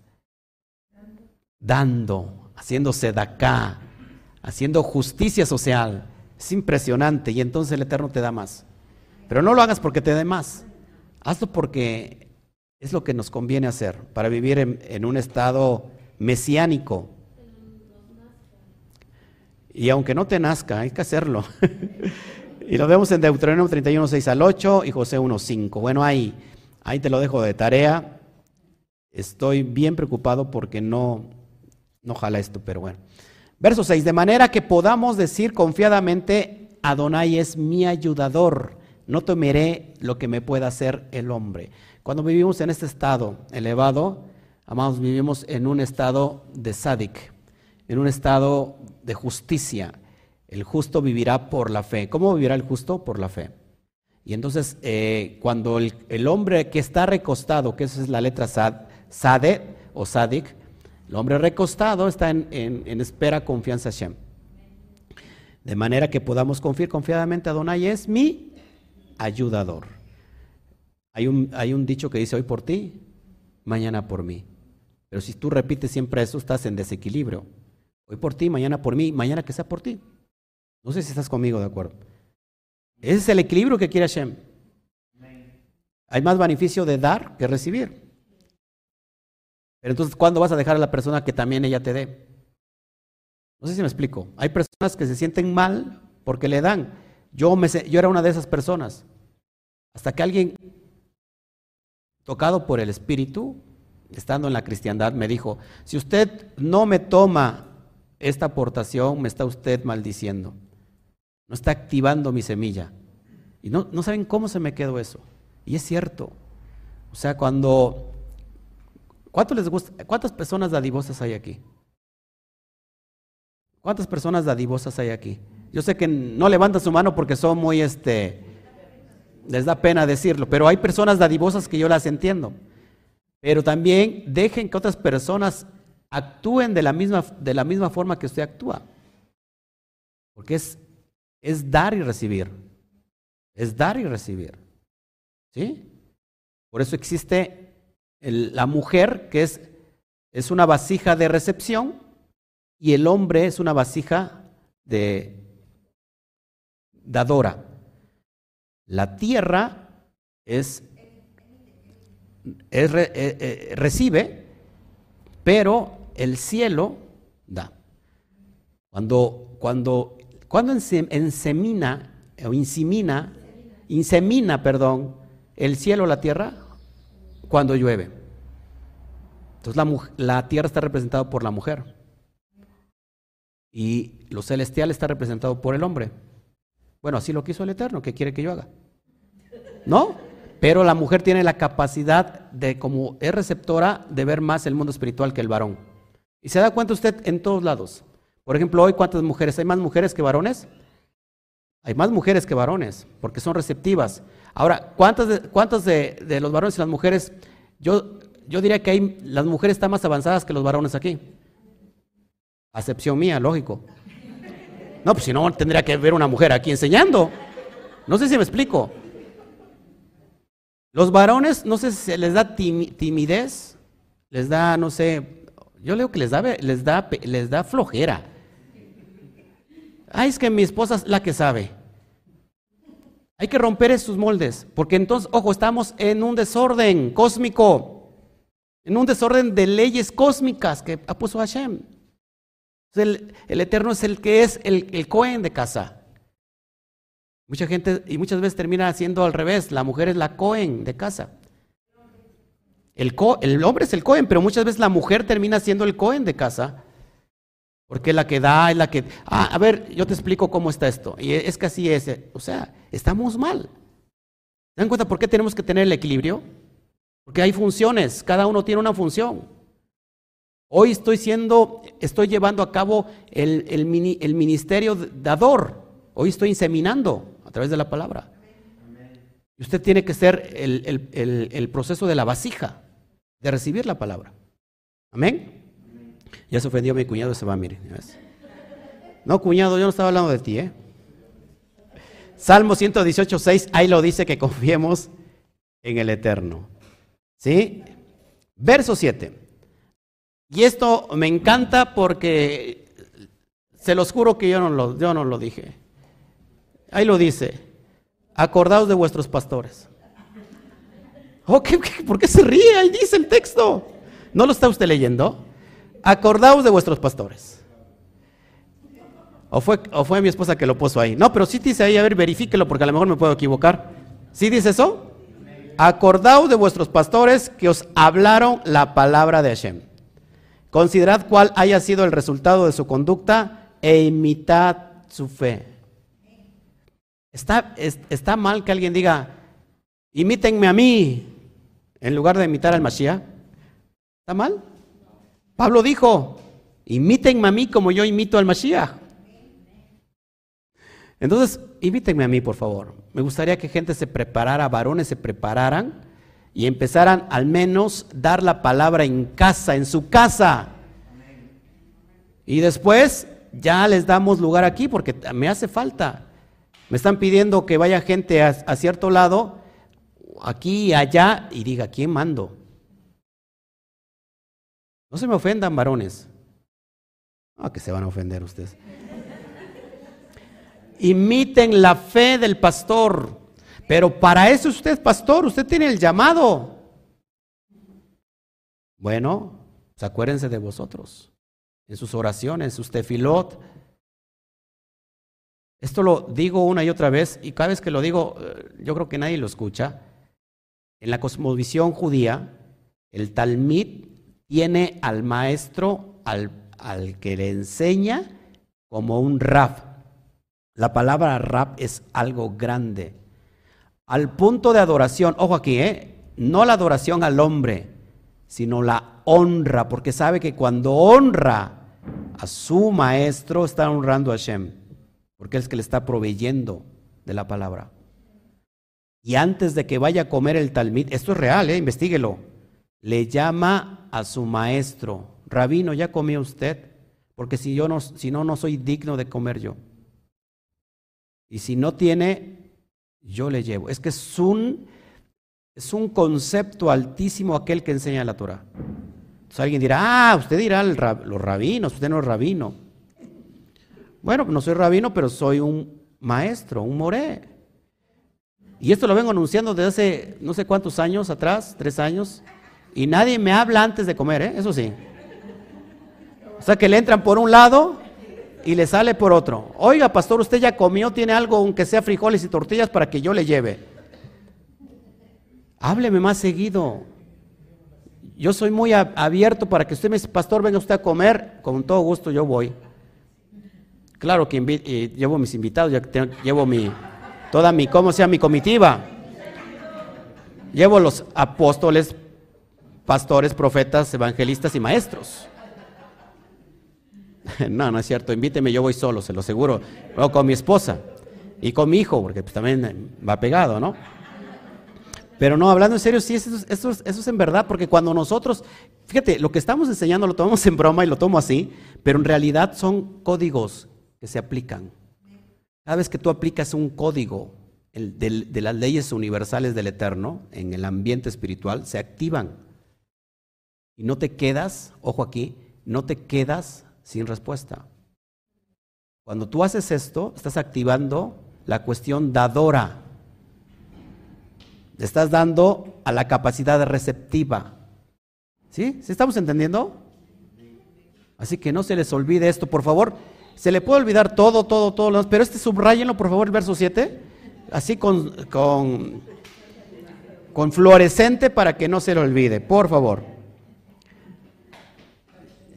Dando, haciéndose de acá, haciendo justicia social. Es impresionante y entonces el Eterno te da más. Pero no lo hagas porque te dé más. Hazlo porque es lo que nos conviene hacer para vivir en, un estado mesiánico. Y aunque no te nazca, hay que hacerlo. Y lo vemos en Deuteronomio 31, 6 al 8 y José 1, 5. Bueno, ahí, ahí te lo dejo de tarea. Estoy bien preocupado porque no, no jala esto, pero bueno. Verso 6, de manera que podamos decir confiadamente, Adonai es mi ayudador, no temeré lo que me pueda hacer el hombre. Cuando vivimos en este estado elevado, amados, vivimos en un estado de sádic, en un estado de justicia. El justo vivirá por la fe. ¿Cómo vivirá el justo? Por la fe. Y entonces, eh, cuando el, hombre que está recostado, que esa es la letra sad, sade o sadik, el hombre recostado está en, espera, confianza Hashem. De manera que podamos confiar confiadamente a Donai es mi ayudador. Hay un, hay un dicho que dice hoy por ti, mañana por mí. Pero si tú repites siempre eso, estás en desequilibrio. Hoy por ti, mañana por mí, mañana que sea por ti. No sé si estás conmigo de acuerdo. Ese es el equilibrio que quiere Hashem. Hay más beneficio de dar que recibir. Pero entonces, ¿cuándo vas a dejar a la persona que también ella te dé? No sé si me explico. Hay personas que se sienten mal porque le dan. Yo, me, yo era una de esas personas. Hasta que alguien, tocado por el Espíritu, estando en la cristiandad, me dijo, si usted no me toma esta aportación, me está usted maldiciendo. No está activando mi semilla. Y no, no saben cómo se me quedó eso. Y es cierto. O sea, cuando... les gusta? ¿Cuántas personas dadivosas hay aquí? ¿Cuántas personas dadivosas hay aquí? Yo sé que no levantan su mano porque son muy, este, les da pena decirlo, pero hay personas dadivosas que yo las entiendo. Pero también dejen que otras personas actúen de la misma, de la misma forma que usted actúa. Porque es, es dar y recibir. Es dar y recibir. ¿Sí? Por eso existe la mujer que es, es una vasija de recepción y el hombre es una vasija de dadora. La tierra es, eh, eh, recibe, pero el cielo da. Cuando, cuando, cuando ensemina o insemina, insemina, perdón, el cielo la tierra, cuando llueve. Entonces la, la tierra está representada por la mujer y lo celestial está representado por el hombre. Bueno, así lo quiso el Eterno, ¿qué quiere que yo haga? ¿No? Pero la mujer tiene la capacidad de, como es receptora, de ver más el mundo espiritual que el varón. Y se da cuenta usted en todos lados. Por ejemplo, hoy, ¿cuántas mujeres? ¿Hay más mujeres que varones? Hay más mujeres que varones, porque son receptivas. Ahora, ¿cuántas de, cuántos de, los varones y las mujeres? Yo, yo diría que hay, las mujeres están más avanzadas que los varones aquí. Acepción mía, lógico. No, pues si no, tendría que ver una mujer aquí enseñando. No sé si me explico. Los varones, no sé si les da timidez, les da, no sé, yo leo que les da, les da, les da flojera. Ay, es que mi esposa es la que sabe. Hay que romper esos moldes, porque entonces, ojo, estamos en un desorden cósmico, en un desorden de leyes cósmicas que ha puesto Hashem. El, Eterno es el que es el, el Cohen de casa. Mucha gente, y muchas veces termina haciendo al revés, la mujer es la Cohen de casa. El, el hombre es el Cohen, pero muchas veces la mujer termina siendo el Cohen de casa. Porque la que da, es la que... Ah, a ver, yo te explico cómo está esto. Y es que así es. O sea, estamos mal. ¿Se dan cuenta por qué tenemos que tener el equilibrio? Porque hay funciones, cada uno tiene una función. Hoy estoy siendo, estoy llevando a cabo el, el, ministerio dador. Hoy estoy inseminando a través de la palabra. Y usted tiene que ser el, el, proceso de la vasija, de recibir la palabra. Amén. Ya se ofendió mi cuñado, se va, mire. No, cuñado, yo no estaba hablando de ti, ¿eh? Salmo 118, 6, ahí lo dice que confiemos en el Eterno. ¿Sí? Verso 7. Y esto me encanta porque se los juro que yo no lo, yo no lo dije. Ahí lo dice, acordaos de vuestros pastores. Oh, por qué se ríe? Ahí dice el texto. ¿No lo está usted leyendo? Acordaos de vuestros pastores. ¿O fue, ¿O fue mi esposa que lo puso ahí? No, pero sí dice ahí, a ver, verifíquelo porque a lo mejor me puedo equivocar. ¿Sí dice eso? Acordaos de vuestros pastores que os hablaron la palabra de Hashem. Considerad cuál haya sido el resultado de su conducta e imitad su fe. Está, está mal que alguien diga, imítenme a mí, en lugar de imitar al Mashiach. ¿Está mal? Pablo dijo, imítenme a mí como yo imito al Mashiach. Entonces, imítenme a mí, por favor. Me gustaría que gente se preparara, varones se prepararan y empezaran al menos dar la palabra en casa, en su casa. Y después ya les damos lugar aquí porque me hace falta. Me están pidiendo que vaya gente a, cierto lado, aquí allá, y diga, ¿quién mando? No se me ofendan, varones. Ah, que se van a ofender ustedes. Imiten la fe del pastor. Pero para eso usted, pastor, usted tiene el llamado. Bueno, pues acuérdense de vosotros. En sus oraciones, sus tefilot, esto lo digo una y otra vez y cada vez que lo digo eh, yo creo que nadie lo escucha. En la cosmovisión judía, el Talmud tiene al maestro, al, al que le enseña, como un rab. La palabra rab es algo grande. Al punto de adoración, ojo aquí, ¿eh? no la adoración al hombre, sino la honra, porque sabe que cuando honra a su maestro, está honrando a Hashem porque es que le está proveyendo de la palabra. Y antes de que vaya a comer el talmid, esto es real, ¿eh? investiguelo, le llama a su maestro, rabino, ¿ya comió usted? Porque si, yo no, si no, no soy digno de comer yo. Y si no tiene, yo le llevo. Es que es un, es un concepto altísimo aquel que enseña la Torah. Entonces alguien dirá, ah, usted dirá los rabinos, usted no es rabino. Bueno, no soy rabino, pero soy un maestro, un moré. Y esto lo vengo anunciando desde hace no sé cuántos años atrás, tres años, y nadie me habla antes de comer, ¿eh? eso sí. O sea que le entran por un lado y le sale por otro. Oiga, pastor, usted ya comió, tiene algo, aunque sea frijoles y tortillas, para que yo le lleve. Hábleme más seguido. Yo soy muy abierto para que usted me dice, pastor, venga usted a comer, con todo gusto yo voy. Claro que llevo mis invitados, llevo mi, toda mi, ¿cómo sea mi comitiva? Llevo los apóstoles, pastores, profetas, evangelistas y maestros. No, no es cierto, invíteme, yo voy solo, se lo aseguro. O con mi esposa y con mi hijo, porque pues también va pegado, ¿no? Pero no, hablando en serio, sí, eso, eso, eso, es en verdad, porque cuando nosotros, fíjate, lo que estamos enseñando lo tomamos en broma y lo tomo así, pero en realidad son códigos se aplican. Cada vez que tú aplicas un código de, las leyes universales del Eterno en el ambiente espiritual, se activan. Y no te quedas, ojo aquí, no te quedas sin respuesta. Cuando tú haces esto, estás activando la cuestión dadora. Estás dando a la capacidad receptiva. ¿Sí? ¿Sí estamos entendiendo? Así que no se les olvide esto, por favor. Se le puede olvidar todo, todo, todo, pero este subrayenlo, por favor, el verso 7, así con, con, con fluorescente para que no se le olvide, por favor.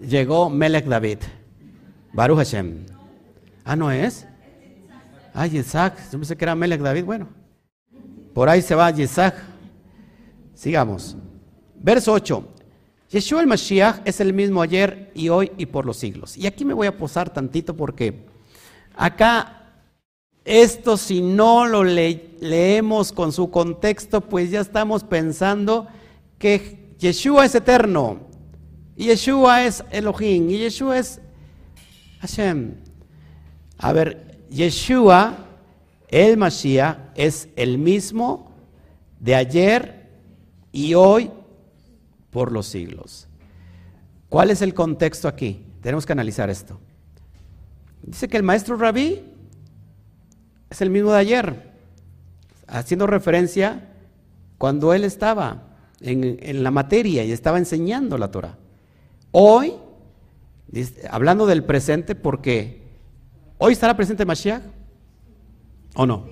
Llegó Melech David, Baruch Hashem. Ah, ¿no es? Ah, Isaac, yo pensé que era Melech David, bueno. Por ahí se va Isaac. Sigamos. Verso 8. Yeshua el Mashiach es el mismo ayer y hoy y por los siglos. Y aquí me voy a posar tantito porque acá esto si no lo leemos con su contexto, pues ya estamos pensando que Yeshua es eterno, y Yeshua es Elohim, y Yeshua es Hashem. A ver, Yeshua, el Mashiach, es el mismo de ayer y hoy por los siglos. ¿Cuál es el contexto aquí? Tenemos que analizar esto. Dice que el maestro rabí es el mismo de ayer, haciendo referencia cuando él estaba en, la materia y estaba enseñando la Torah. Hoy, hablando del presente, porque ¿Hoy estará presente Mashiach? ¿O no?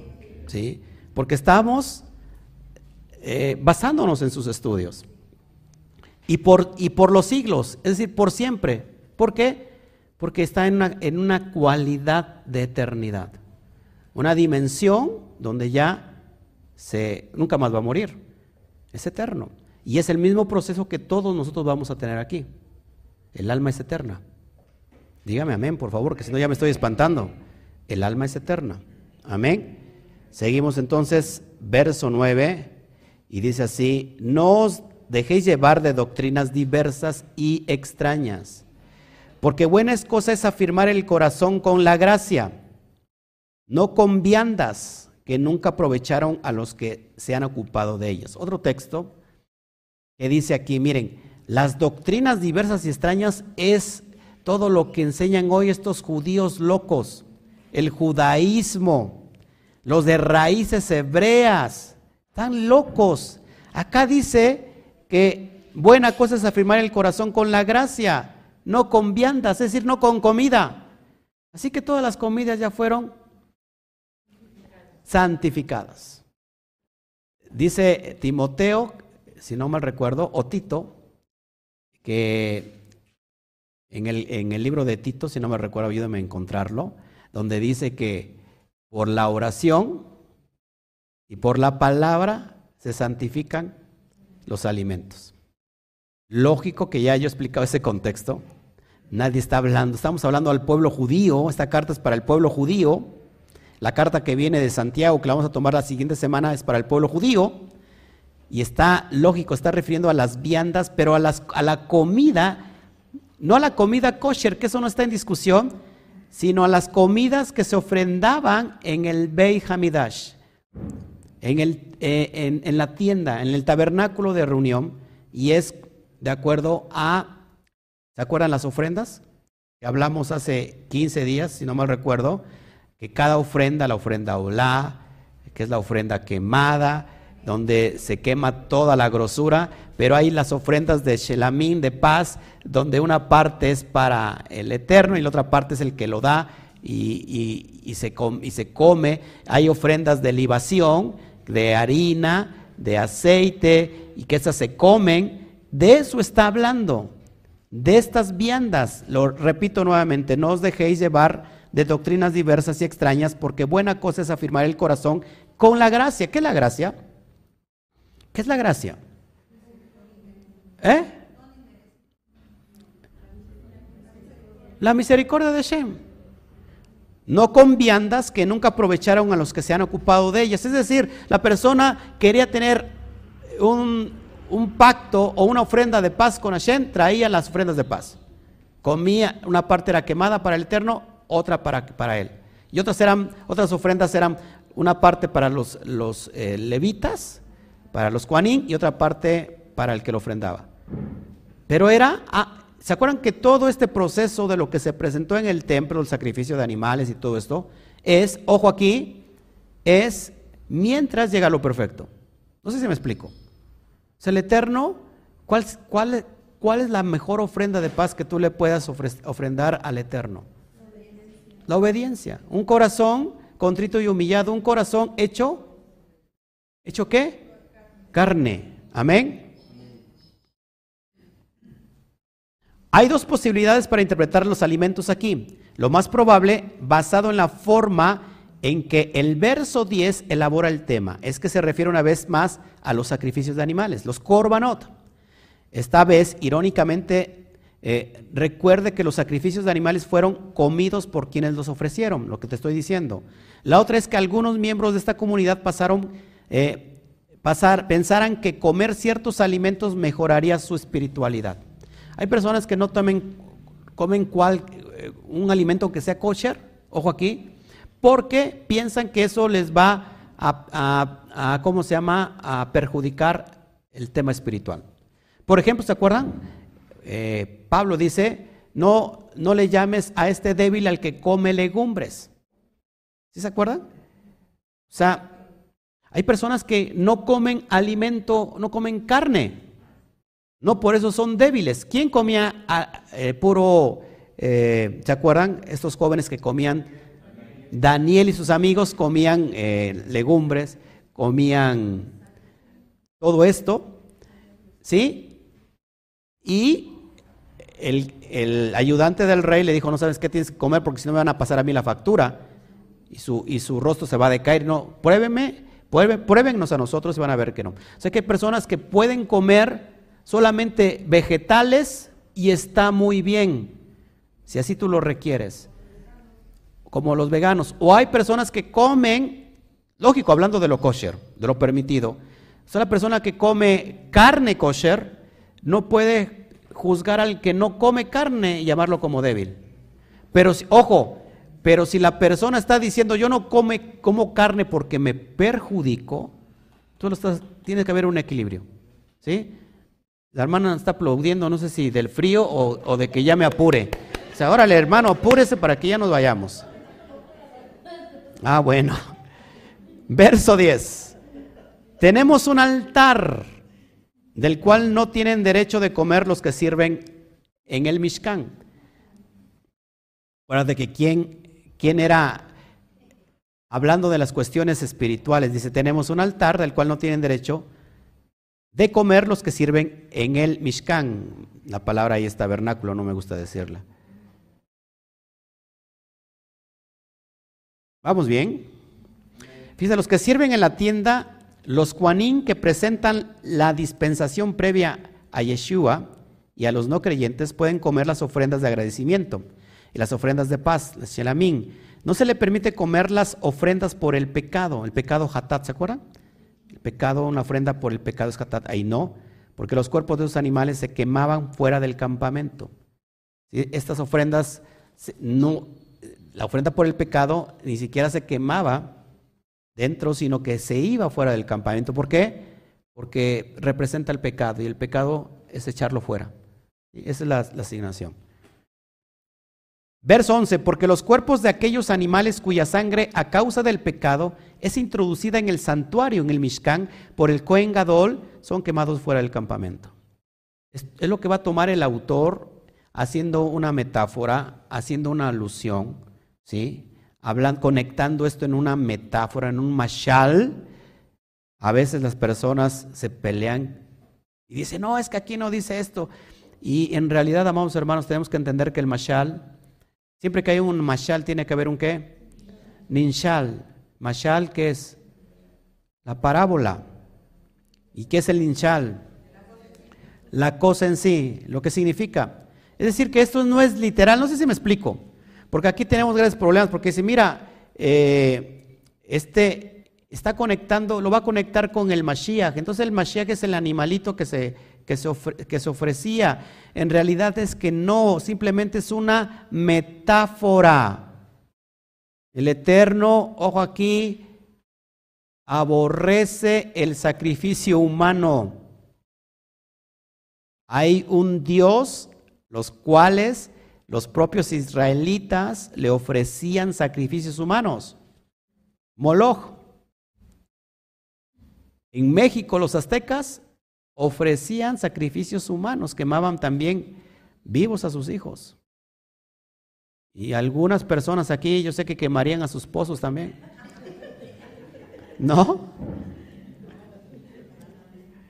Sí, porque estamos eh, basándonos en sus estudios. Y por, y por los siglos, es decir, por siempre. ¿Por qué? Porque está en una, en una cualidad de eternidad. Una dimensión donde ya se, nunca más va a morir. Es eterno. Y es el mismo proceso que todos nosotros vamos a tener aquí. El alma es eterna. Dígame amén, por favor, que si no ya me estoy espantando. El alma es eterna. Amén. Seguimos entonces, verso 9, y dice así, no os dejéis llevar de doctrinas diversas y extrañas, porque buena es cosa es afirmar el corazón con la gracia, no con viandas que nunca aprovecharon a los que se han ocupado de ellas. Otro texto que dice aquí, miren, las doctrinas diversas y extrañas es todo lo que enseñan hoy estos judíos locos, el judaísmo, los de raíces hebreas, están locos. Acá dice que buena cosa es afirmar el corazón con la gracia, no con viandas, es decir, no con comida. Así que todas las comidas ya fueron santificadas. Dice Timoteo, si no mal recuerdo, o Tito, que en el, en el libro de Tito, si no me recuerdo, ayúdame a encontrarlo, donde dice que por la oración y por la palabra se santifican los alimentos. Lógico que ya yo he explicado ese contexto. Nadie está hablando, estamos hablando al pueblo judío, esta carta es para el pueblo judío, la carta que viene de Santiago, que la vamos a tomar la siguiente semana, es para el pueblo judío. Y está lógico, está refiriendo a las viandas, pero a, las, a la comida, no a la comida kosher, que eso no está en discusión, sino a las comidas que se ofrendaban en el Bey Hamidash, en, el, eh, en la tienda, en el tabernáculo de reunión, y es de acuerdo a, ¿se acuerdan las ofrendas? Hablamos hace 15 días, si no mal recuerdo, que cada ofrenda, la ofrenda olá, que es la ofrenda quemada, donde se quema toda la grosura, pero hay las ofrendas de Shelamín, de paz, donde una parte es para el Eterno y la otra parte es el que lo da y, se, y se come. Hay ofrendas de libación, de harina, de aceite, y que esas se comen. De eso está hablando, de estas viandas. Lo repito nuevamente, no os dejéis llevar de doctrinas diversas y extrañas, porque buena cosa es afirmar el corazón con la gracia. ¿Qué es la gracia? ¿Qué es la gracia? ¿Eh? La misericordia de Shem. No con viandas que nunca aprovecharon a los que se han ocupado de ellas. Es decir, la persona quería tener un, un pacto o una ofrenda de paz con Hashem, traía las ofrendas de paz. Comía, una parte era quemada para el Eterno, otra para, para él. Y otras, eran, otras ofrendas eran una parte para los, eh, levitas, para los cuanín, y otra parte para el que lo ofrendaba. Pero era, ah, ¿se acuerdan que todo este proceso de lo que se presentó en el templo, el sacrificio de animales y todo esto, es, ojo aquí, es mientras llega lo perfecto? No sé si me explico. O el Eterno, ¿cuál, es la mejor ofrenda de paz que tú le puedas ofrendar al Eterno? La obediencia. Un corazón contrito y humillado, un corazón hecho, ¿hecho qué? Carne. Amén. Hay dos posibilidades para interpretar los alimentos aquí. Lo más probable, basado en la forma en que el verso 10 elabora el tema, es que se refiere una vez más a los sacrificios de animales, los korbanot. Esta vez, irónicamente, eh, recuerde que los sacrificios de animales fueron comidos por quienes los ofrecieron, lo que te estoy diciendo. La otra es que algunos miembros de esta comunidad pasaron, eh, pasar, pensaran que comer ciertos alimentos mejoraría su espiritualidad. Hay personas que no comen cual, eh, un alimento que sea kosher, ojo aquí, porque piensan que eso les va a, ¿cómo se llama?, a perjudicar el tema espiritual. Por ejemplo, ¿se acuerdan? Eh, Pablo dice, no, no le llames a este débil al que come legumbres. ¿Sí se acuerdan? O sea, hay personas que no comen alimento, no comen carne. No por eso son débiles. ¿Quién comía ah, eh, puro, eh, ¿se acuerdan? Estos jóvenes que comían Daniel y sus amigos comían eh, legumbres, comían todo esto, ¿sí? Y el, ayudante del rey le dijo, no sabes qué tienes que comer porque si no me van a pasar a mí la factura y su, y su rostro se va a decaer. No, pruébeme, pruébennos a nosotros y van a ver que no. O sea que hay personas que pueden comer solamente vegetales y está muy bien, si así tú lo requieres, como los veganos. O hay personas que comen, lógico, hablando de lo kosher, de lo permitido, o la persona que come carne kosher no puede juzgar al que no come carne y llamarlo como débil. Pero, ojo, pero si la persona está diciendo yo no come, como carne porque me perjudico, tú lo estás, tiene que haber un equilibrio. ¿Sí? La hermana está aplaudiendo, no sé si del frío o, de que ya me apure. O sea, órale, hermano, apúrese para que ya nos vayamos. Ah, bueno. Verso 10. Tenemos un altar del cual no tienen derecho de comer los que sirven en el Mishkan. de que quién, quién era, hablando de las cuestiones espirituales, dice, tenemos un altar del cual no tienen derecho de comer los que sirven en el Mishkan. La palabra ahí es tabernáculo, no me gusta decirla. ¿Vamos bien? Fíjense, los que sirven en la tienda los Juanín que presentan la dispensación previa a Yeshua y a los no creyentes pueden comer las ofrendas de agradecimiento y las ofrendas de paz, las shelamín. No se le permite comer las ofrendas por el pecado, el pecado hatat, ¿se acuerdan? El pecado, una ofrenda por el pecado es hatat, ahí no, porque los cuerpos de los animales se quemaban fuera del campamento. Estas ofrendas, no, la ofrenda por el pecado ni siquiera se quemaba dentro, sino que se iba fuera del campamento. ¿Por qué? Porque representa el pecado y el pecado es echarlo fuera. Esa es la, asignación. Verso 11, porque los cuerpos de aquellos animales cuya sangre a causa del pecado es introducida en el santuario, en el Mishkan, por el Kohen Gadol, son quemados fuera del campamento. Es, es lo que va a tomar el autor haciendo una metáfora, haciendo una alusión, ¿sí? hablan, conectando esto en una metáfora, en un mashal, a veces las personas se pelean y dicen, no, es que aquí no dice esto. Y en realidad, amados hermanos, tenemos que entender que el mashal, siempre que hay un mashal, tiene que haber un qué? Ninshal. Mashal, ¿qué es? La parábola. ¿Y qué es el ninshal? La cosa en sí, lo que significa. Es decir, que esto no es literal, no sé si me explico. Porque aquí tenemos grandes problemas, porque si mira, eh, este está conectando, lo va a conectar con el Mashiach. Entonces el Mashiach es el animalito que se, que se, que se ofrecía. En realidad es que no, simplemente es una metáfora. El Eterno, ojo aquí, aborrece el sacrificio humano. Hay un Dios, los cuales los propios israelitas le ofrecían sacrificios humanos. Moloch. En México los aztecas ofrecían sacrificios humanos, quemaban también vivos a sus hijos. Y algunas personas aquí yo sé que quemarían a sus esposos también. ¿No?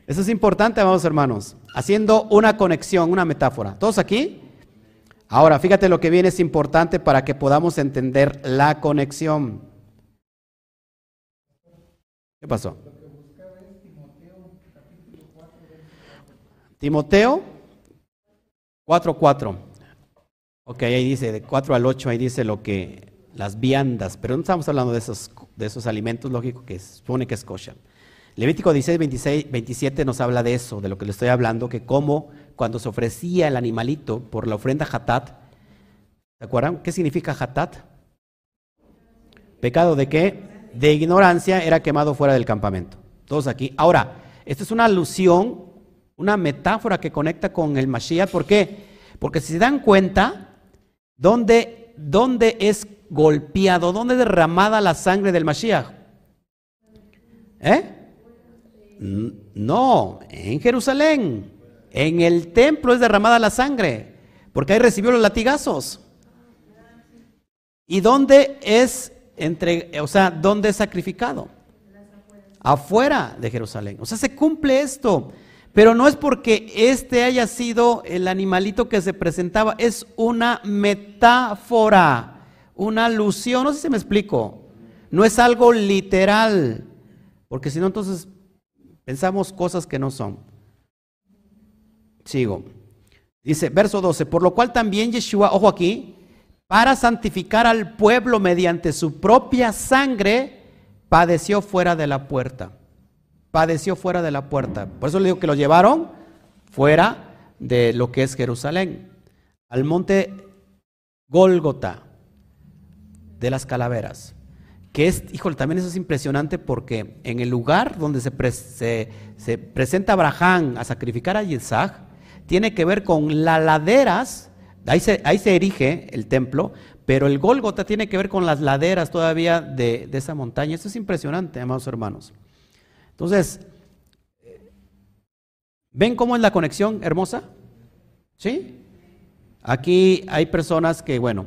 Eso es importante, vamos hermanos. Haciendo una conexión, una metáfora. ¿Todos aquí? Ahora, fíjate lo que viene es importante para que podamos entender la conexión. ¿Qué pasó? Timoteo 4.4. Ok, ahí dice, de 4 al 8, ahí dice lo que, las viandas, pero no estamos hablando de esos, de esos alimentos, lógico, que supone que es kosher. Levítico 16, 26, 27 nos habla de eso, de lo que le estoy hablando, que como cuando se ofrecía el animalito por la ofrenda hatat, ¿se acuerdan? ¿Qué significa hatat? Pecado de qué? De ignorancia era quemado fuera del campamento. Todos aquí. Ahora, esto es una alusión, una metáfora que conecta con el Mashiach. ¿Por qué? Porque si se dan cuenta, ¿dónde, dónde es golpeado? ¿Dónde es derramada la sangre del Mashiach? ¿Eh? No, en Jerusalén. En el templo es derramada la sangre, porque ahí recibió los latigazos. ¿Y dónde es entre, o sea, ¿dónde es sacrificado? Afuera de Jerusalén. O sea, se cumple esto. Pero no es porque este haya sido el animalito que se presentaba, es una metáfora, una alusión, no sé si me explico. No es algo literal, porque si no entonces pensamos cosas que no son. Sigo. Dice, verso 12, por lo cual también Yeshua, ojo aquí, para santificar al pueblo mediante su propia sangre, padeció fuera de la puerta padeció fuera de la puerta. Por eso le digo que lo llevaron fuera de lo que es Jerusalén, al monte Gólgota de las calaveras. Que es, híjole, también eso es impresionante porque en el lugar donde se, se, presenta Abraham a sacrificar a Isaac, tiene que ver con las laderas, ahí se, ahí se erige el templo, pero el Gólgota tiene que ver con las laderas todavía de, de esa montaña. Eso es impresionante, amados hermanos. Entonces, ¿ven cómo es la conexión hermosa? ¿Sí? Aquí hay personas que, bueno,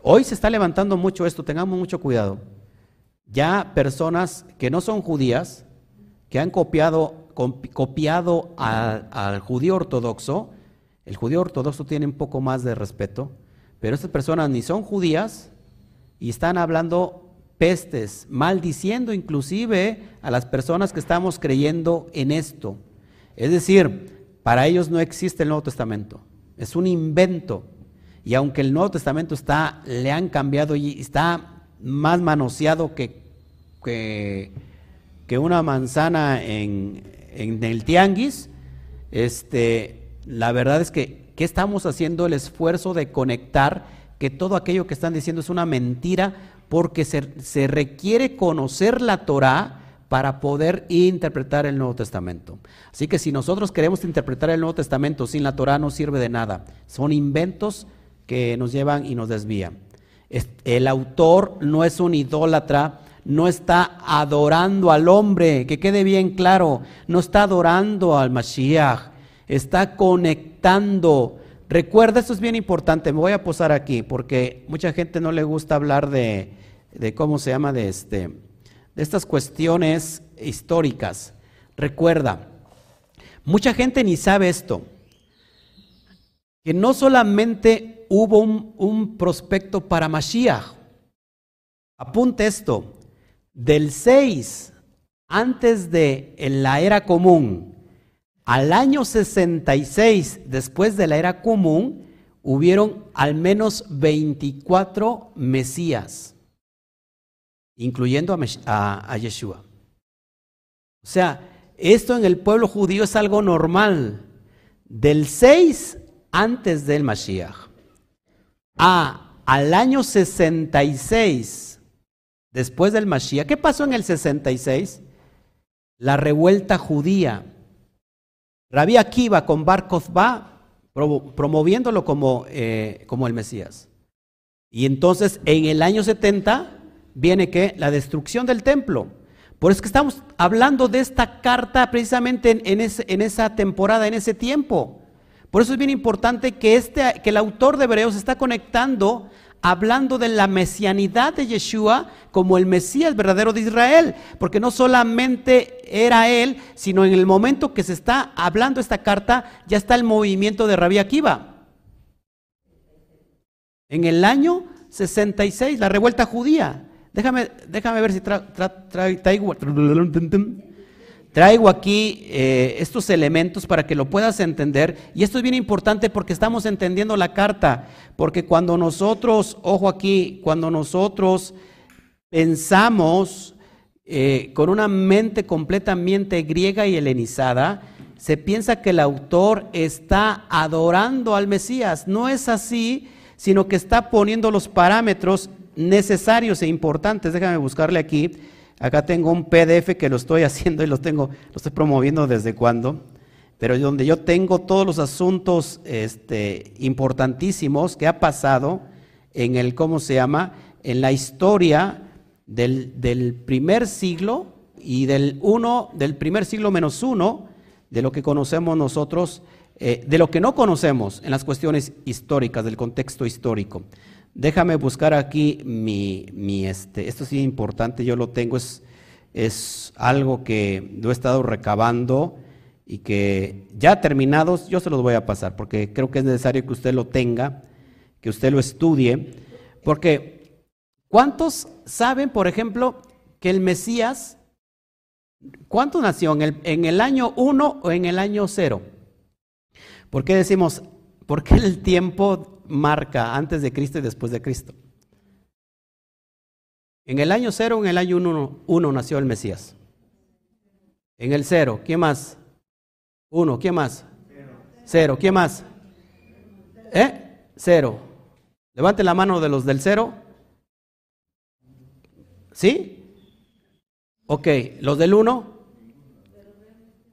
hoy se está levantando mucho esto, tengamos mucho cuidado. Ya personas que no son judías, que han copiado, copiado al judío ortodoxo, el judío ortodoxo tiene un poco más de respeto, pero estas personas ni son judías y están hablando pestes, maldiciendo inclusive a las personas que estamos creyendo en esto. Es decir, para ellos no existe el Nuevo Testamento, es un invento. Y aunque el Nuevo Testamento está, le han cambiado y está más manoseado que, que, una manzana en, en, el tianguis, este, la verdad es que, ¿qué estamos haciendo el esfuerzo de conectar que todo aquello que están diciendo es una mentira porque se, requiere conocer la Torah para poder interpretar el Nuevo Testamento. Así que si nosotros queremos interpretar el Nuevo Testamento sin la Torah no sirve de nada. Son inventos que nos llevan y nos desvían. El autor no es un idólatra, no está adorando al hombre, que quede bien claro, no está adorando al Mashiach, está conectando Recuerda, esto es bien importante, me voy a posar aquí porque mucha gente no le gusta hablar de, cómo se llama, de, este, de estas cuestiones históricas. Recuerda, mucha gente ni sabe esto, que no solamente hubo un, un prospecto para Mashiach, apunte esto, del 6 antes de la era común al año 66, después de la era común, hubieron al menos 24 Mesías, incluyendo a, Yeshua. O sea, esto en el pueblo judío es algo normal. Del 6 antes del Mashiach a al año 66 después del Mashiach. ¿Qué pasó en el 66? La revuelta judía. Rabí Akiva con Bar va promoviéndolo como, eh, como el Mesías. Y entonces en el año 70 viene que la destrucción del templo. Por eso que estamos hablando de esta carta precisamente en, esa temporada, en ese tiempo. Por eso es bien importante que, este, que el autor de Hebreos está conectando hablando de la mesianidad de Yeshua como el Mesías verdadero de Israel, porque no solamente era él, sino en el momento que se está hablando esta carta, ya está el movimiento de Rabí Akiva. En el año 66, la revuelta judía. Déjame, déjame ver si traigo, traigo aquí eh, estos elementos para que lo puedas entender. Y esto es bien importante porque estamos entendiendo la carta. Porque cuando nosotros, ojo aquí, cuando nosotros pensamos eh, con una mente completamente griega y helenizada, se piensa que el autor está adorando al Mesías. No es así, sino que está poniendo los parámetros necesarios e importantes. Déjame buscarle aquí. Acá tengo un PDF que lo estoy haciendo y lo tengo, lo estoy promoviendo desde cuando pero donde yo tengo todos los asuntos este, importantísimos que ha pasado en el, ¿cómo se llama? En la historia del, primer siglo y del uno, del primer siglo menos uno, de lo que conocemos nosotros, eh, de lo que no conocemos en las cuestiones históricas, del contexto histórico. Déjame buscar aquí mi, mi este, esto sí es importante, yo lo tengo, es, es algo que lo he estado recabando y que ya terminados yo se los voy a pasar, porque creo que es necesario que usted lo tenga, que usted lo estudie, porque ¿cuántos saben, por ejemplo, que el Mesías, ¿cuánto nació? ¿En el, en el año 1 o en el año 0? ¿Por qué decimos, por qué el tiempo marca antes de Cristo y después de Cristo? En el año 0 o en el año 1 nació el Mesías. En el 0, ¿quién más? 1, ¿quién más? 0, ¿quién más? ¿Eh? 0. Levante la mano de los del 0. ¿Sí? Ok, los del 1.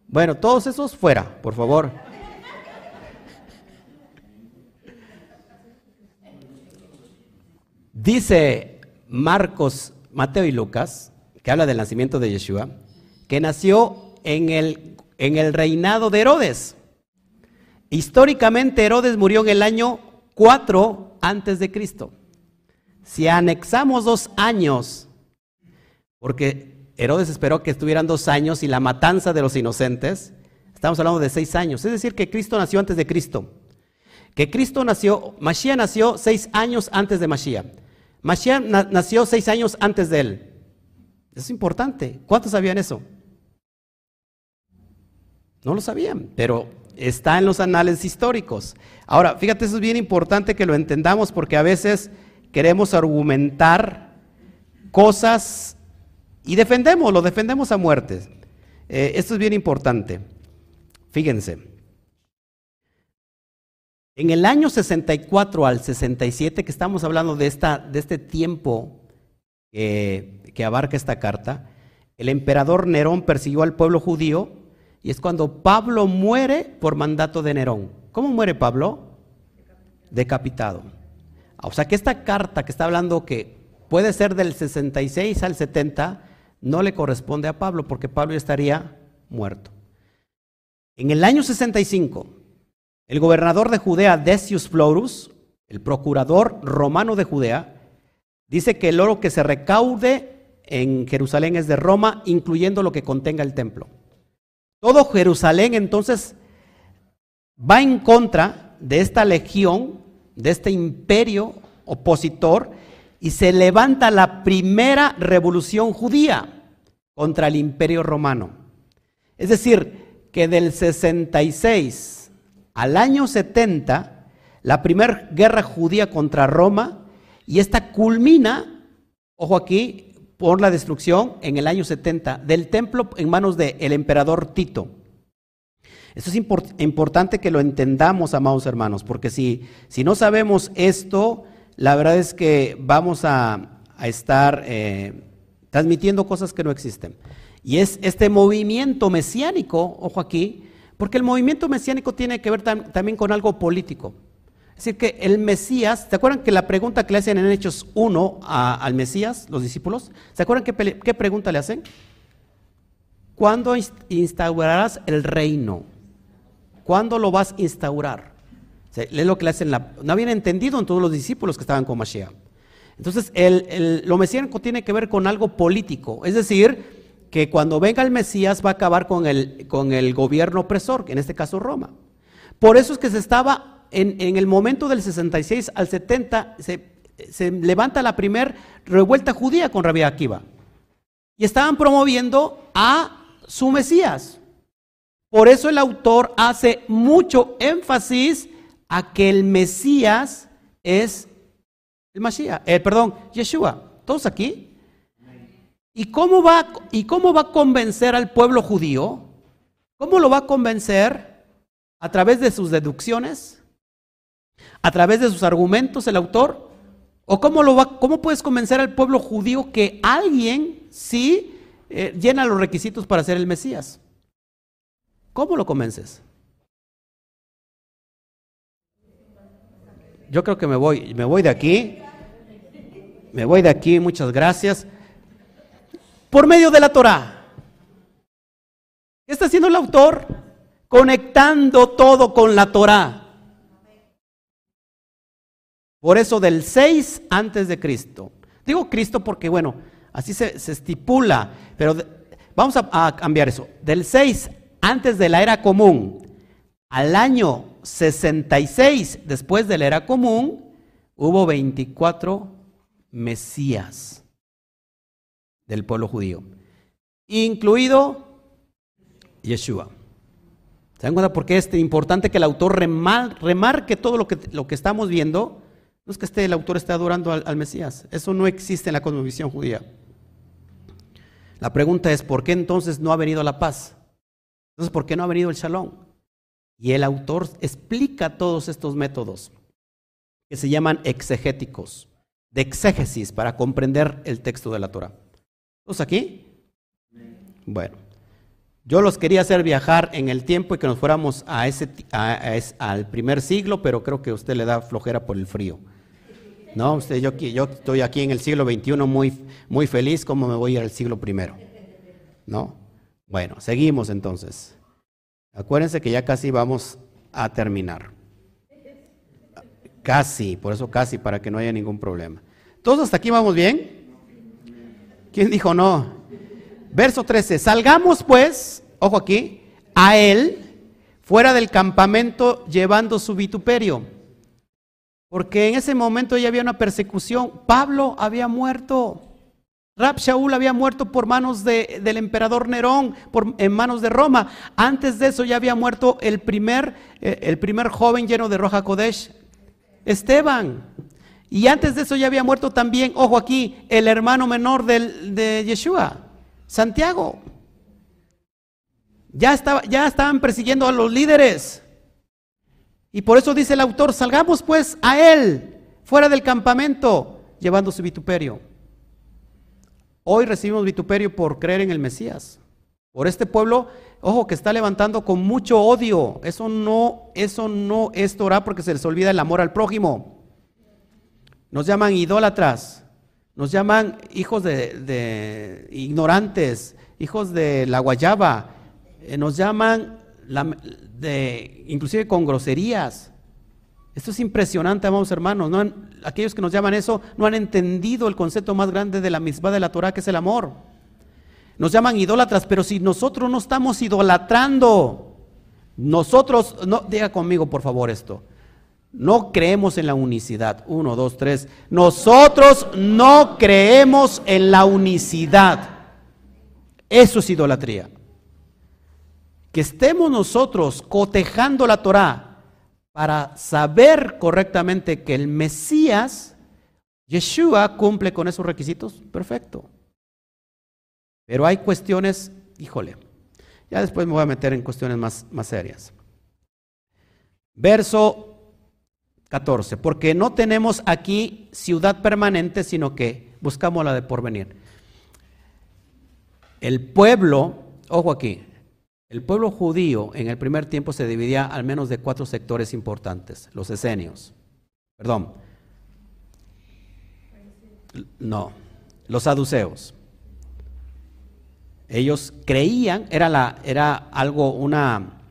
Bueno, todos esos fuera, por favor. Dice Marcos, Mateo y Lucas, que habla del nacimiento de Yeshua, que nació en el, en el reinado de Herodes. Históricamente Herodes murió en el año 4 antes de Cristo. Si anexamos dos años, porque Herodes esperó que estuvieran dos años y la matanza de los inocentes, estamos hablando de seis años. Es decir, que Cristo nació antes de Cristo. Que Cristo nació, Mashiach nació seis años antes de Mashiach. Mashiach nació seis años antes de él. Eso es importante. ¿Cuántos sabían eso? No lo sabían, pero está en los anales históricos. Ahora, fíjate, eso es bien importante que lo entendamos porque a veces queremos argumentar cosas y defendemos, lo defendemos a muerte. Eh, esto es bien importante. Fíjense. En el año 64 al 67, que estamos hablando de, esta, de este tiempo que abarca esta carta, el emperador Nerón persiguió al pueblo judío y es cuando Pablo muere por mandato de Nerón. ¿Cómo muere Pablo? Decapitado. O sea que esta carta que está hablando que puede ser del 66 al 70, no le corresponde a Pablo porque Pablo estaría muerto. En el año 65, el gobernador de Judea, Decius Florus, el procurador romano de Judea, dice que el oro que se recaude en Jerusalén es de Roma, incluyendo lo que contenga el templo. Todo Jerusalén entonces va en contra de esta legión, de este imperio opositor, y se levanta la primera revolución judía contra el imperio romano. Es decir, que del 66 al año 70, la primera guerra judía contra Roma, y esta culmina, ojo aquí, por la destrucción en el año 70 del templo en manos del emperador Tito. Esto es importante que lo entendamos, amados hermanos, porque si, si no sabemos esto, la verdad es que vamos a, estar eh, transmitiendo cosas que no existen. Y es este movimiento mesiánico, ojo aquí, porque el movimiento mesiánico tiene que ver también con algo político. Es decir, que el Mesías, ¿se acuerdan que la pregunta que le hacen en Hechos 1 al Mesías, los discípulos? ¿Se acuerdan qué, pregunta le hacen? ¿Cuándo instaurarás el reino? ¿Cuándo lo vas a instaurar? es lo que le hacen no habían entendido en todos los discípulos que estaban con Mashiach. Entonces, lo mesiánico tiene que ver con algo político, es decir, que cuando venga el Mesías va a acabar con el, con el gobierno opresor, en este caso Roma. Por eso es que se estaba, en, el momento del 66 al 70, se, se levanta la primera revuelta judía con Rabbi Akiva. Y estaban promoviendo a su Mesías. Por eso el autor hace mucho énfasis a que el Mesías es el Mashiach, eh, perdón, Yeshua. ¿Todos aquí? ¿Y cómo, va, ¿Y cómo va a convencer al pueblo judío? ¿Cómo lo va a convencer? ¿A través de sus deducciones? ¿A través de sus argumentos el autor? ¿O cómo, lo va, cómo puedes convencer al pueblo judío que alguien sí eh, llena los requisitos para ser el Mesías? ¿Cómo lo convences? Yo creo que me voy, me voy de aquí. Me voy de aquí, muchas gracias por medio de la Torah. ¿Qué está haciendo el autor? Conectando todo con la Torah. Por eso del 6 antes de Cristo. Digo Cristo porque, bueno, así se, estipula, pero vamos a, a cambiar eso. Del 6 antes de la era común al año 66 después de la era común, hubo 24 Mesías del pueblo judío, incluido Yeshua. ¿Se dan cuenta por qué es importante que el autor remarque todo lo que, lo que estamos viendo? No es que este, el autor esté adorando al, al Mesías, eso no existe en la cosmovisión judía. La pregunta es, ¿por qué entonces no ha venido la paz? Entonces, ¿por qué no ha venido el shalom? Y el autor explica todos estos métodos que se llaman exegéticos, de exégesis para comprender el texto de la Torah. ¿Estamos aquí? Bueno. Yo los quería hacer viajar en el tiempo y que nos fuéramos a ese, al primer siglo, pero creo que usted le da flojera por el frío. No, usted, yo, estoy aquí en el siglo XXI muy, muy feliz, ¿cómo me voy a ir al siglo primero? ¿No? Bueno, seguimos entonces. Acuérdense que ya casi vamos a terminar. Casi, por eso casi, para que no haya ningún problema. ¿Todos hasta aquí vamos bien? ¿Quién dijo no? Verso 13, salgamos pues, ojo aquí, a él fuera del campamento llevando su vituperio. Porque en ese momento ya había una persecución. Pablo había muerto. Rab Shaul había muerto por manos del emperador Nerón, por, en manos de Roma. Antes de eso ya había muerto el primer, eh, el primer joven lleno de roja Kodesh, Esteban. Y antes de eso ya había muerto también, ojo aquí, el hermano menor del, de Yeshua. Santiago. Ya, estaba, ya estaban persiguiendo a los líderes. Y por eso dice el autor, salgamos pues a él, fuera del campamento, llevando su vituperio. Hoy recibimos vituperio por creer en el Mesías. Por este pueblo, ojo, que está levantando con mucho odio. Eso no, eso no es Torah porque se les olvida el amor al prójimo. Nos llaman idólatras. Nos llaman hijos de, ignorantes, hijos de la guayaba. Eh, nos llaman de, inclusive con groserías. Esto es impresionante, amados hermanos. ¿no? aquellos que nos llaman eso no han entendido el concepto más grande de la misma de la Torah, que es el amor. Nos llaman idólatras, pero si nosotros no estamos idolatrando, nosotros, no, diga conmigo por favor esto, no creemos en la unicidad. Uno, dos, tres. Nosotros no creemos en la unicidad. Eso es idolatría. Que estemos nosotros cotejando la Torah para saber correctamente que el Mesías, Yeshua, cumple con esos requisitos, perfecto. Pero hay cuestiones, híjole, ya después me voy a meter en cuestiones más, más serias. Verso 14, porque no tenemos aquí ciudad permanente, sino que buscamos la de porvenir. El pueblo, ojo aquí, el pueblo judío en el primer tiempo se dividía al menos de cuatro sectores importantes, los esenios, perdón, no, los saduceos. Ellos creían, era, la, era algo, una,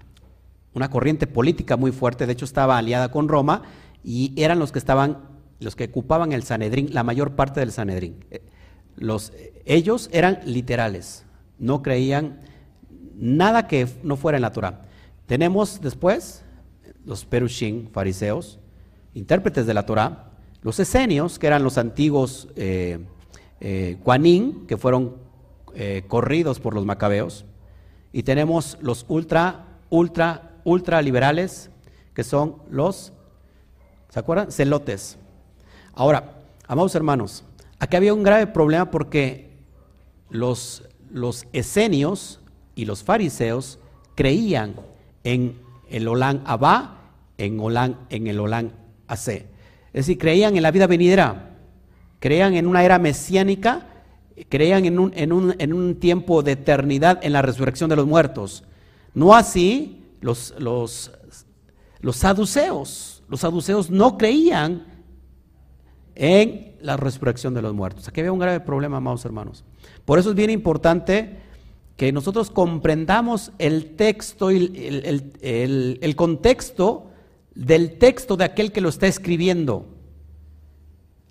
una corriente política muy fuerte, de hecho estaba aliada con Roma, y eran los que estaban, los que ocupaban el Sanedrín, la mayor parte del Sanedrín. Eh, los, ellos eran literales, no creían nada que no fuera en la Torah. Tenemos después los perushim, fariseos, intérpretes de la Torah, los esenios, que eran los antiguos eh, eh que fueron eh, corridos por los macabeos, y tenemos los ultra, ultra, ultra liberales, que son los ¿Se acuerdan? Celotes. Ahora, amados hermanos, aquí había un grave problema porque los, los esenios y los fariseos creían en el Olán Abba, en, Olán, en el Olán AC. Es decir, creían en la vida venidera, creían en una era mesiánica, creían en un, en un, en un tiempo de eternidad en la resurrección de los muertos. No así los, los, los saduceos. Los saduceos no creían en la resurrección de los muertos. Aquí había un grave problema, amados hermanos. Por eso es bien importante que nosotros comprendamos el texto y el, contexto del texto de aquel que lo está escribiendo.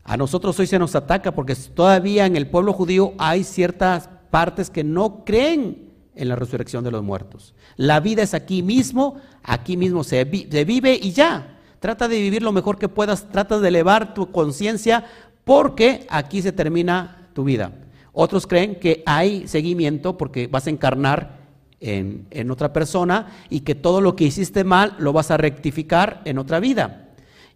A nosotros hoy se nos ataca porque todavía en el pueblo judío hay ciertas partes que no creen en la resurrección de los muertos. La vida es aquí mismo, aquí mismo se, vive y ya. Trata de vivir lo mejor que puedas, trata de elevar tu conciencia porque aquí se termina tu vida. Otros creen que hay seguimiento porque vas a encarnar en, en otra persona y que todo lo que hiciste mal lo vas a rectificar en otra vida.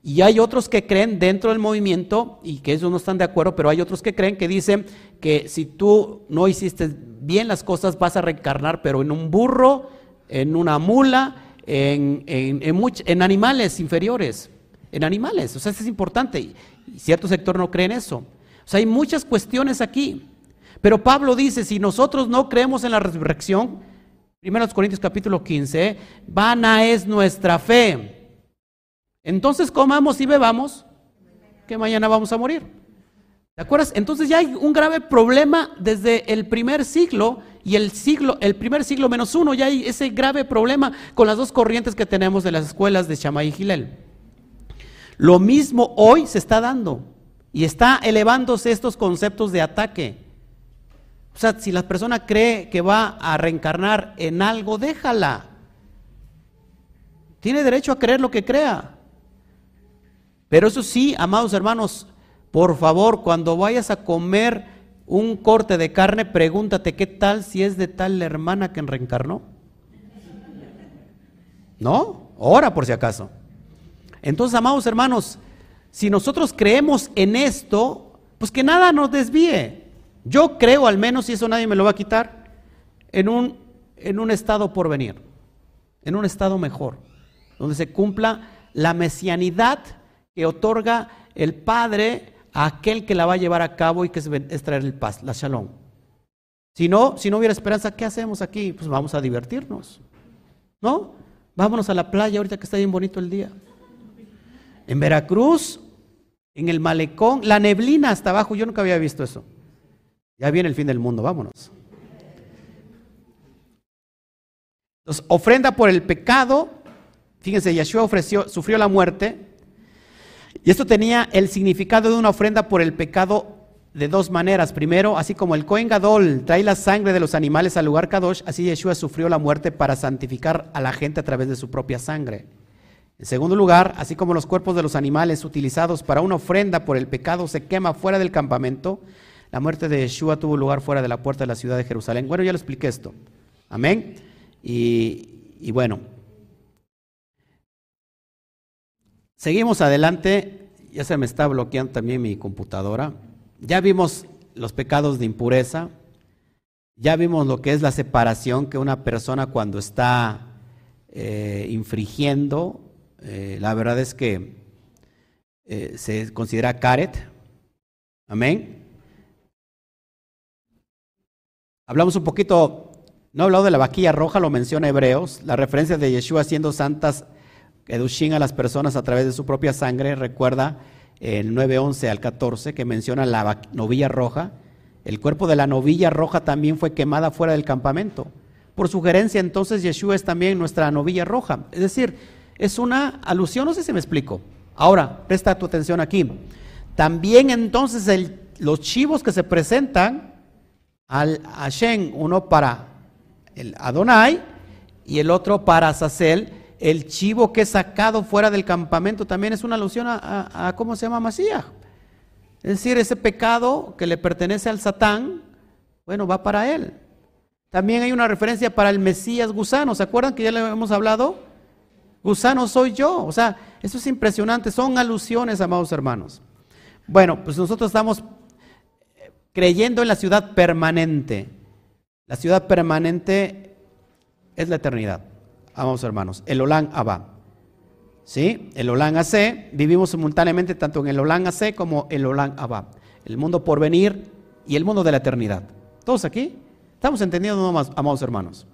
Y hay otros que creen dentro del movimiento, y que ellos no están de acuerdo, pero hay otros que creen que dicen que si tú no hiciste bien las cosas, vas a reencarnar, pero en un burro, en una mula, en, en, animales inferiores, en animales. O sea, eso es importante. Y cierto sector no cree en eso. O sea, hay muchas cuestiones aquí. Pero Pablo dice, si nosotros no creemos en la resurrección, 1 Corintios capítulo 15, vana es nuestra fe. Entonces comamos y bebamos, que mañana vamos a morir. ¿Te acuerdas? Entonces ya hay un grave problema desde el primer siglo y el siglo, el primer siglo menos uno, ya hay ese grave problema con las dos corrientes que tenemos de las escuelas de Shammai y Gilel. Lo mismo hoy se está dando y está elevándose estos conceptos de ataque. O sea, si la persona cree que va a reencarnar en algo, déjala. Tiene derecho a creer lo que crea. Pero eso sí, amados hermanos, por favor, cuando vayas a comer un corte de carne, pregúntate qué tal si es de tal hermana que reencarnó. ¿No? Ora por si acaso. Entonces, amados hermanos, si nosotros creemos en esto, pues que nada nos desvíe. Yo creo al menos, y eso nadie me lo va a quitar, en un, en un estado por venir, en un estado mejor, donde se cumpla la mesianidad que otorga el Padre aquel que la va a llevar a cabo y que es, traer el paz, la shalom. Si no, si no hubiera esperanza, ¿qué hacemos aquí? Pues vamos a divertirnos. ¿No? Vámonos a la playa ahorita que está bien bonito el día. En Veracruz, en el malecón, la neblina hasta abajo, yo nunca había visto eso. Ya viene el fin del mundo, vámonos. Entonces, ofrenda por el pecado. Fíjense, Yeshua ofreció, sufrió la muerte y esto tenía el significado de una ofrenda por el pecado de dos maneras. Primero, así como el Cohen Gadol trae la sangre de los animales al lugar Kadosh, así Yeshua sufrió la muerte para santificar a la gente a través de su propia sangre. En segundo lugar, así como los cuerpos de los animales utilizados para una ofrenda por el pecado se quema fuera del campamento, la muerte de Yeshua tuvo lugar fuera de la puerta de la ciudad de Jerusalén. Bueno, ya lo expliqué esto. Amén. Y, y bueno, Seguimos adelante, ya se me está bloqueando también mi computadora. Ya vimos los pecados de impureza, ya vimos lo que es la separación que una persona cuando está eh, infringiendo, eh, la verdad es que eh, se considera caret. Amén. Hablamos un poquito, no he hablado de la vaquilla roja, lo menciona Hebreos, la referencia de Yeshua siendo santas Edushin a las personas a través de su propia sangre, recuerda el 9.11 al 14 que menciona la novilla roja. El cuerpo de la novilla roja también fue quemada fuera del campamento. Por sugerencia, entonces, Yeshua es también nuestra novilla roja. Es decir, es una alusión, no sé si me explico. Ahora, presta tu atención aquí. También entonces los chivos que se presentan al Hashem, uno para el Adonai y el otro para Sacel, el chivo que es sacado fuera del campamento también es una alusión a, ¿cómo se llama? Masías. Es decir, ese pecado que le pertenece al Satán, bueno, va para él. También hay una referencia para el Mesías gusano. ¿Se acuerdan que ya le hemos hablado? Gusano soy yo. O sea, eso es impresionante. Son alusiones, amados hermanos. Bueno, pues nosotros estamos creyendo en la ciudad permanente. La ciudad permanente es la eternidad. Vamos hermanos, el Olán Abba. ¿Sí? El Olán AC, vivimos simultáneamente tanto en el Olán AC como el Olán Abba. El mundo por venir y el mundo de la eternidad. ¿Todos aquí? ¿Estamos entendiendo, amados hermanos?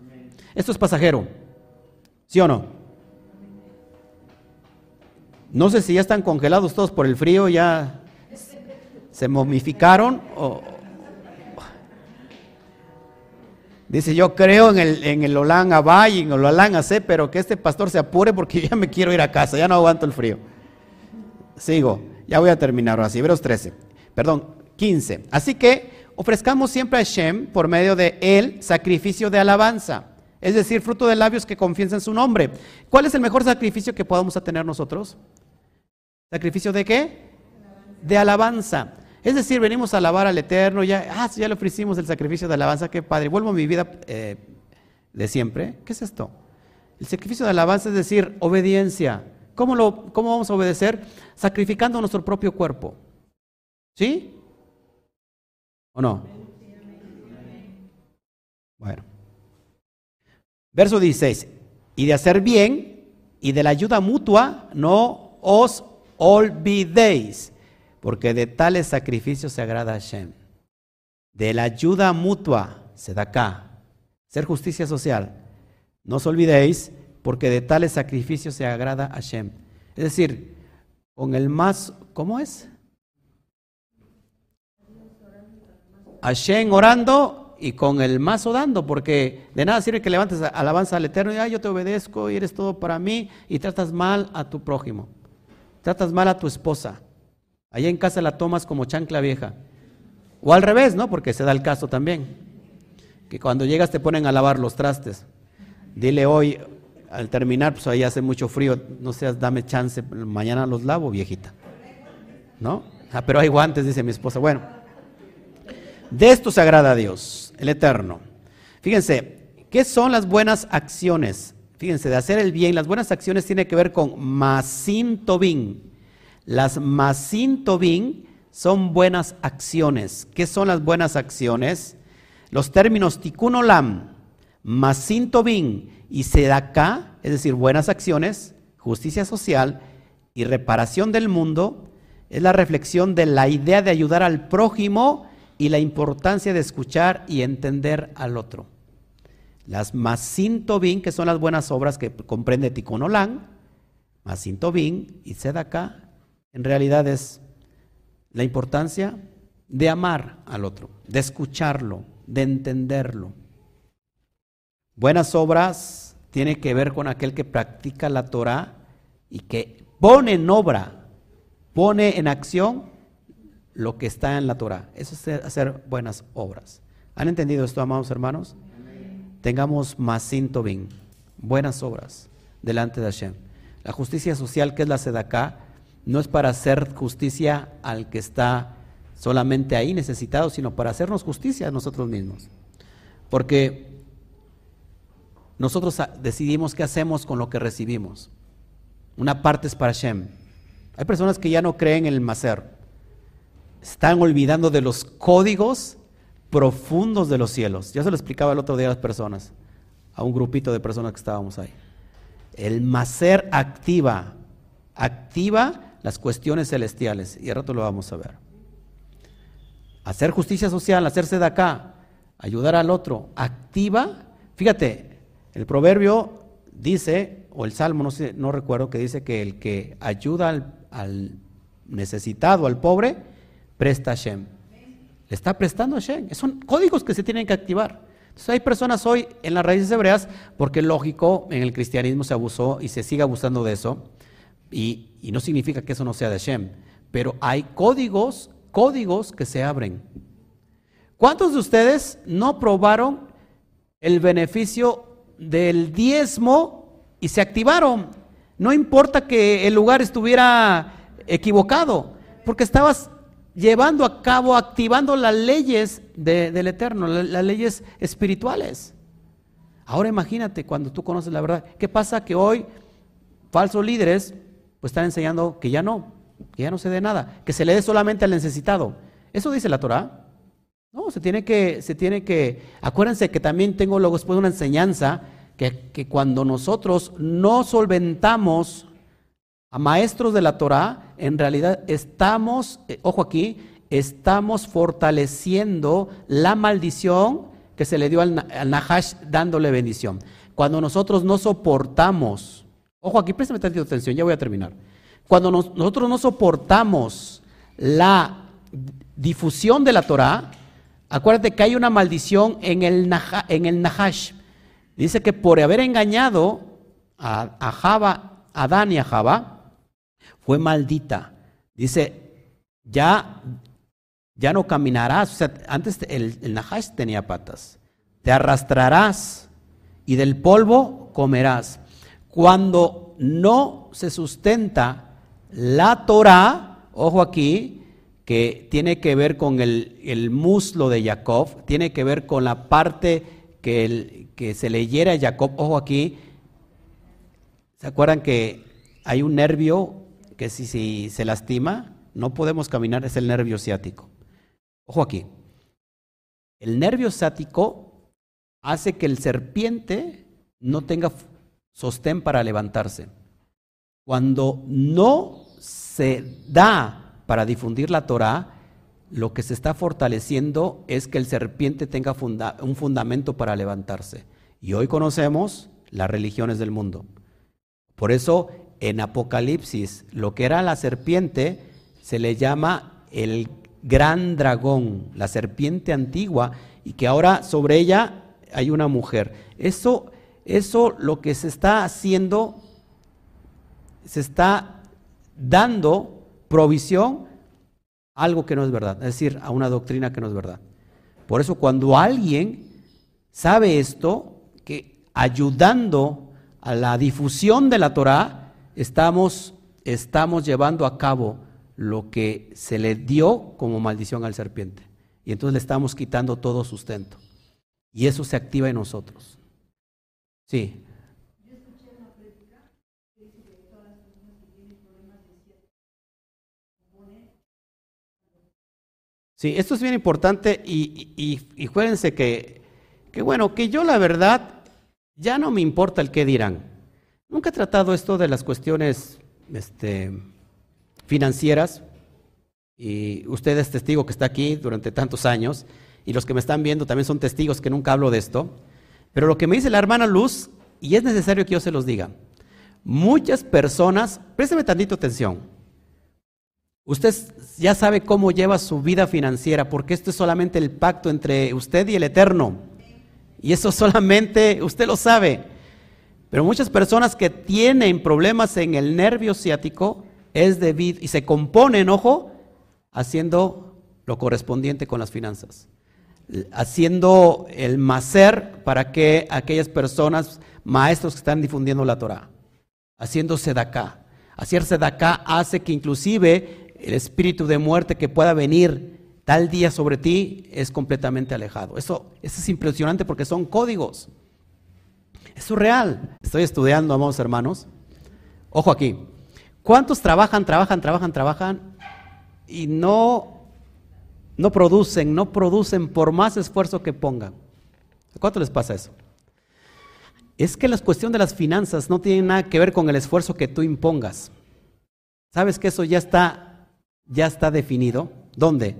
Esto es pasajero. ¿Sí o no? No sé si ya están congelados todos por el frío, ya se momificaron o, Dice, yo creo en el, en el Olán en el Olán pero que este pastor se apure porque ya me quiero ir a casa, ya no aguanto el frío. Sigo. Ya voy a terminar ahora sí, Hebreos 13, perdón, 15. Así que ofrezcamos siempre a Hashem por medio de él sacrificio de alabanza, es decir, fruto de labios que confiesan su nombre. ¿Cuál es el mejor sacrificio que podamos tener nosotros? ¿Sacrificio de qué? De alabanza. Es decir, venimos a alabar al Eterno, ya, ah, ya le ofrecimos el sacrificio de alabanza, qué padre, vuelvo a mi vida eh, de siempre. ¿Qué es esto? El sacrificio de alabanza es decir, obediencia. ¿Cómo, lo, ¿Cómo vamos a obedecer? Sacrificando nuestro propio cuerpo. ¿Sí? ¿O no? Bueno. Verso 16. Y de hacer bien y de la ayuda mutua no os olvidéis, porque de tales sacrificios se agrada a Hashem. De la ayuda mutua se da acá. Ser justicia social. No os olvidéis, porque de tales sacrificios se agrada a Hashem. Es decir, con el más, ¿cómo es? Hashem orando y con el mazo dando, porque de nada sirve que levantes alabanza al Eterno y yo te obedezco y eres todo para mí y tratas mal a tu prójimo, tratas mal a tu esposa. Allá en casa la tomas como chancla vieja. O al revés, ¿no? Porque se da el caso también. Que cuando llegas te ponen a lavar los trastes. Dile hoy, al terminar, pues ahí hace mucho frío, no seas, dame chance, mañana los lavo, viejita. ¿No? Ah, pero hay guantes, dice mi esposa. Bueno. De esto se agrada a Dios, el Eterno. Fíjense, ¿qué son las buenas acciones? Fíjense, de hacer el bien, las buenas acciones tienen que ver con masintobin. Las masintobin son buenas acciones. ¿Qué son las buenas acciones? Los términos tikkun olam, masintobin y sedaka, es decir, buenas acciones, justicia social y reparación del mundo, es la reflexión de la idea de ayudar al prójimo y la importancia de escuchar y entender al otro. Las Masintobin, que son las buenas obras que comprende Tikkun Olam, Masintobin y Sedaka, en realidad es la importancia de amar al otro, de escucharlo, de entenderlo. Buenas obras tiene que ver con aquel que practica la Torah y que pone en obra, pone en acción lo que está en la Torah. Eso es hacer buenas obras. ¿Han entendido esto, amados hermanos? Tengamos más bien buenas obras delante de Hashem. La justicia social, que es la sedacá, no es para hacer justicia al que está solamente ahí necesitado, sino para hacernos justicia a nosotros mismos. Porque nosotros decidimos qué hacemos con lo que recibimos. Una parte es para Hashem. Hay personas que ya no creen en el macer están olvidando de los códigos profundos de los cielos. Ya se lo explicaba el otro día a las personas, a un grupito de personas que estábamos ahí. El macer activa, activa las cuestiones celestiales y al rato lo vamos a ver. Hacer justicia social, hacerse de acá, ayudar al otro, activa. Fíjate, el proverbio dice, o el salmo, no, sé, no recuerdo, que dice que el que ayuda al, necesitado, al pobre, presta Hashem. Le está prestando a Hashem. Son códigos que se tienen que activar. Entonces hay personas hoy en las raíces hebreas, porque lógico, en el cristianismo se abusó y se sigue abusando de eso, y, y no significa que eso no sea de Hashem, pero hay códigos, códigos que se abren. ¿Cuántos de ustedes no probaron el beneficio del diezmo y se activaron? No importa que el lugar estuviera equivocado, porque estabas llevando a cabo, activando las leyes del Eterno, las, leyes espirituales. Ahora imagínate cuando tú conoces la verdad. ¿Qué pasa? Que hoy falsos líderes pues están enseñando que ya no, que ya no se dé nada, que se le dé solamente al necesitado. Eso dice la Torah. No, se tiene que, se tiene que, acuérdense que también tengo luego después una enseñanza que, que cuando nosotros no solventamos a maestros de la Torah, en realidad estamos, eh, ojo aquí, estamos fortaleciendo la maldición que se le dio al, Nahash dándole bendición. Cuando nosotros no soportamos, ojo aquí, préstame atención, ya voy a terminar. Cuando nosotros no soportamos la difusión de la Torah, acuérdate que hay una maldición en el, el Nahash. Dice que por haber engañado a, a Java, a Adán y a Java, fue maldita. Dice, ya, ya no caminarás. O sea, antes el Nahash tenía patas. Te arrastrarás y del polvo comerás. Cuando no se sustenta la Torah, ojo aquí, que tiene que ver con el, muslo de Jacob, tiene que ver con la parte que, que se le hiera a Jacob, ojo aquí, ¿se acuerdan que hay un nervio que si, si se lastima, no podemos caminar, es el nervio ciático. Ojo aquí, el nervio ciático hace que el serpiente no tenga sostén para levantarse. Cuando no se da para difundir la Torah, lo que se está fortaleciendo es que el serpiente tenga un fundamento para levantarse. Y hoy conocemos las religiones del mundo. Por eso en Apocalipsis lo que era la serpiente se le llama el gran dragón, la serpiente antigua, y que ahora sobre ella hay una mujer. Eso, eso lo que se está haciendo, se está dando provisión algo que no es verdad, es decir, a una doctrina que no es verdad. Por eso cuando alguien sabe esto, que ayudando a la difusión de la Torah, estamos, estamos llevando a cabo lo que se le dio como maldición al serpiente. Y entonces le estamos quitando todo sustento. Y eso se activa en nosotros. Sí. Sí, esto es bien importante y, y, y que, que, bueno, que yo la verdad ya no me importa el qué dirán. Nunca he tratado esto de las cuestiones este, financieras y usted es testigo que está aquí durante tantos años y los que me están viendo también son testigos que nunca hablo de esto. Pero lo que me dice la hermana Luz, y es necesario que yo se los diga, muchas personas, présteme tantito atención, Usted ya sabe cómo lleva su vida financiera, porque esto es solamente el pacto entre usted y el Eterno. Y eso solamente usted lo sabe. Pero muchas personas que tienen problemas en el nervio ciático es debido y se componen, ojo, haciendo lo correspondiente con las finanzas. Haciendo el macer para que aquellas personas, maestros que están difundiendo la Torah, haciéndose de acá. Hacerse de acá hace que inclusive el espíritu de muerte que pueda venir tal día sobre ti es completamente alejado. Eso, eso es impresionante porque son códigos. Es real. Estoy estudiando, amados hermanos. Ojo aquí. ¿Cuántos trabajan, trabajan, trabajan, trabajan y no, no producen, no producen por más esfuerzo que pongan? ¿Cuánto les pasa eso? Es que la cuestión de las finanzas no tiene nada que ver con el esfuerzo que tú impongas. ¿Sabes que eso ya está ya está definido. ¿Dónde?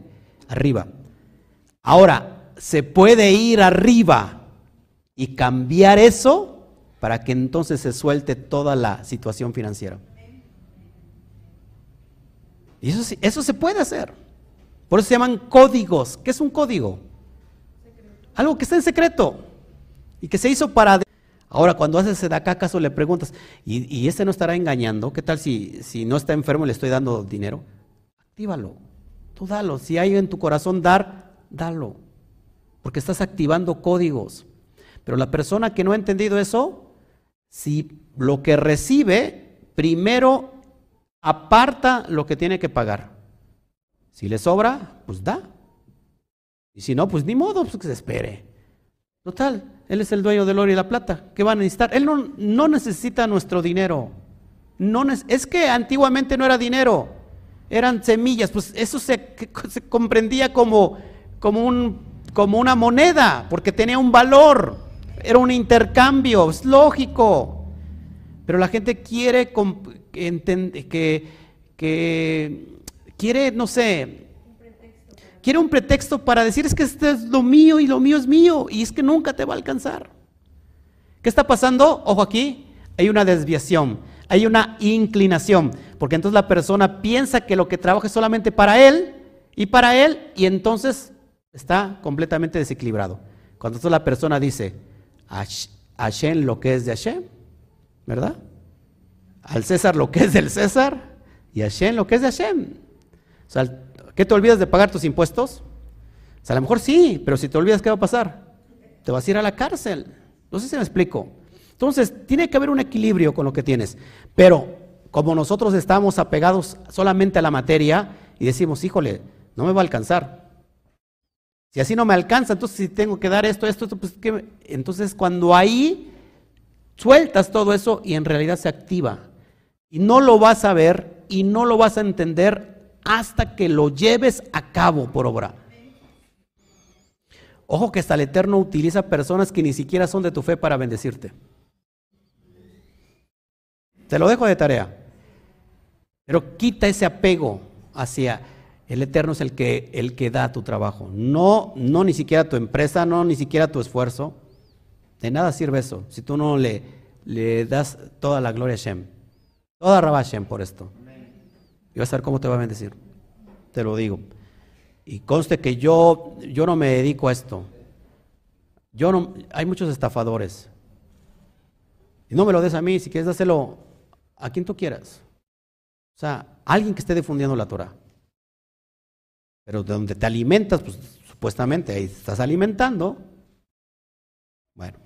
Arriba. Ahora, se puede ir arriba y cambiar eso para que entonces se suelte toda la situación financiera. Y eso, eso se puede hacer. Por eso se llaman códigos. ¿Qué es un código? Algo que está en secreto y que se hizo para... Ahora, cuando haces de acá, acaso le preguntas, ¿y, ¿y este no estará engañando? ¿Qué tal si, si no está enfermo y le estoy dando dinero? actívalo. Tú dalo. Si hay en tu corazón dar, dalo. Porque estás activando códigos. Pero la persona que no ha entendido eso, si lo que recibe, primero aparta lo que tiene que pagar. Si le sobra, pues da. Y si no, pues ni modo, pues que se espere. Total, Él es el dueño del oro y la plata. ¿Qué va a necesitar? Él no, no necesita nuestro dinero. No, es que antiguamente no era dinero eran semillas, pues eso se, comprendía como, como, un, como una moneda, porque tenía un valor, era un intercambio, es lógico. Pero la gente quiere que quiere, no sé, quiere un pretexto para decir es que este es lo mío y lo mío es mío, y es que nunca te va a alcanzar. ¿Qué está pasando? Ojo aquí, hay una desviación hay una inclinación, porque entonces la persona piensa que lo que trabaja es solamente para él y para él, y entonces está completamente desequilibrado. Cuando entonces la persona dice, Hashem lo que es de Hashem, ¿verdad? Al César lo que es del César y Hashem lo que es de Hashem. O sea, ¿qué te olvidas de pagar tus impuestos? O sea, a lo mejor sí, pero si te olvidas, ¿qué va a pasar? Te vas a ir a la cárcel. No sé si me explico. Entonces, tiene que haber un equilibrio con lo que tienes. Pero como nosotros estamos apegados solamente a la materia y decimos, híjole, no me va a alcanzar. Si así no me alcanza, entonces si tengo que dar esto, esto, esto pues ¿qué? entonces cuando ahí sueltas todo eso y en realidad se activa. Y no lo vas a ver y no lo vas a entender hasta que lo lleves a cabo por obra. Ojo que hasta el Eterno utiliza personas que ni siquiera son de tu fe para bendecirte. Te lo dejo de tarea. Pero quita ese apego hacia el Eterno es el que, el que da tu trabajo. No, no ni siquiera tu empresa, no ni siquiera tu esfuerzo. De nada sirve eso si tú no le, le das toda la gloria a Shem. Toda Rabá Shem por esto. Y vas a ver cómo te va a bendecir. Te lo digo. Y conste que yo, yo no me dedico a esto. Yo no, hay muchos estafadores. Y no me lo des a mí, si quieres dáselo a quien tú quieras. O sea, alguien que esté difundiendo la Torah. Pero de donde te alimentas, pues supuestamente ahí estás alimentando. Bueno,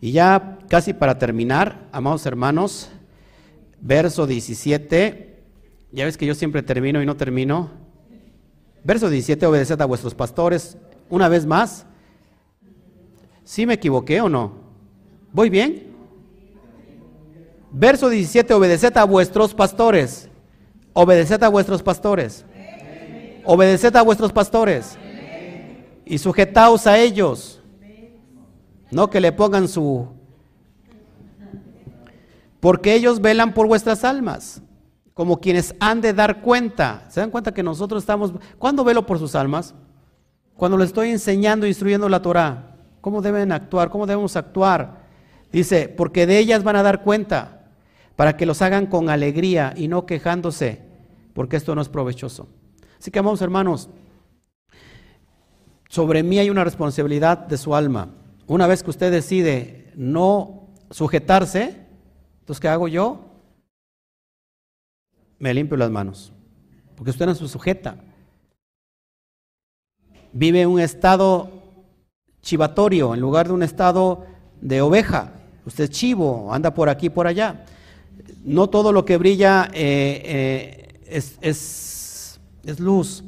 y ya casi para terminar, amados hermanos, verso 17, ya ves que yo siempre termino y no termino. Verso 17, obedeced a vuestros pastores. Una vez más, ¿sí me equivoqué o no? ¿Voy bien? Verso 17, obedeced a vuestros pastores. Obedeced a vuestros pastores. Obedeced a vuestros pastores. Y sujetaos a ellos. No que le pongan su... Porque ellos velan por vuestras almas, como quienes han de dar cuenta. ¿Se dan cuenta que nosotros estamos... ¿Cuándo velo por sus almas? Cuando le estoy enseñando, instruyendo la Torah. ¿Cómo deben actuar? ¿Cómo debemos actuar? Dice, porque de ellas van a dar cuenta para que los hagan con alegría y no quejándose, porque esto no es provechoso. Así que, amados hermanos, sobre mí hay una responsabilidad de su alma. Una vez que usted decide no sujetarse, entonces, ¿qué hago yo? Me limpio las manos, porque usted no se sujeta. Vive un estado chivatorio en lugar de un estado de oveja. Usted es chivo, anda por aquí por allá no todo lo que brilla eh, eh, es, es, luz.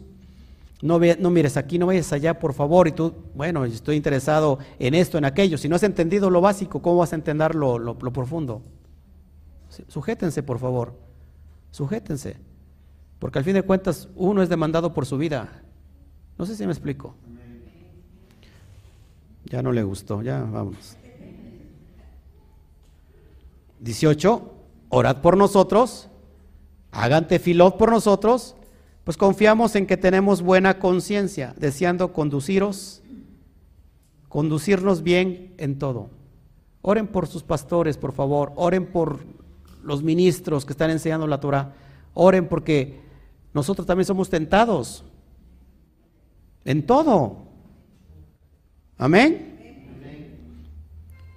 No, no, mires aquí, no vayas allá, por favor. Y tú, bueno, estoy interesado en esto, en aquello. Si no has entendido lo básico, ¿cómo vas a entender lo, lo, profundo? Sujétense, por favor. Sujétense. Porque al fin de cuentas, uno es demandado por su vida. No sé si me explico. Ya no le gustó, ya vamos. 18 orad por nosotros, hagan tefilot por nosotros, pues confiamos en que tenemos buena conciencia, deseando conduciros, conducirnos bien en todo. Oren por sus pastores, por favor, oren por los ministros que están enseñando la Torah, oren porque nosotros también somos tentados en todo. Amén.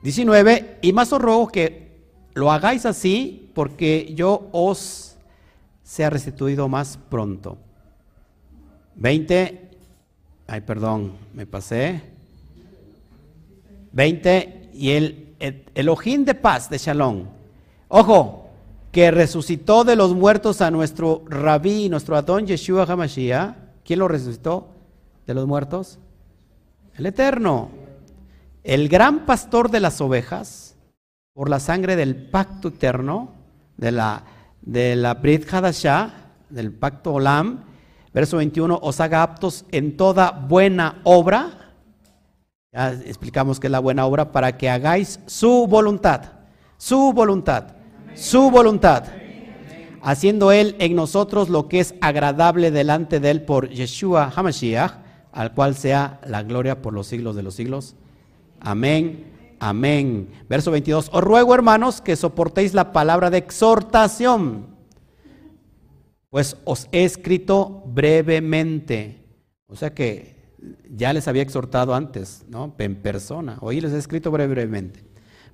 19, y más os ruego que lo hagáis así porque yo os sea restituido más pronto. 20, ay perdón, me pasé. 20, y el, el ojín de paz de Shalom. Ojo, que resucitó de los muertos a nuestro rabí, nuestro Adón Yeshua HaMashiach. ¿Quién lo resucitó de los muertos? El Eterno. El gran pastor de las ovejas por la sangre del pacto eterno, de la, de la Brit Hadashah, del pacto Olam, verso 21, os haga aptos en toda buena obra. Ya explicamos que es la buena obra para que hagáis su voluntad, su voluntad, su voluntad. Haciendo Él en nosotros lo que es agradable delante de Él por Yeshua HaMashiach, al cual sea la gloria por los siglos de los siglos. Amén Amén. Verso 22. Os ruego, hermanos, que soportéis la palabra de exhortación, pues os he escrito brevemente. O sea que ya les había exhortado antes, ¿no? En persona. Hoy les he escrito brevemente.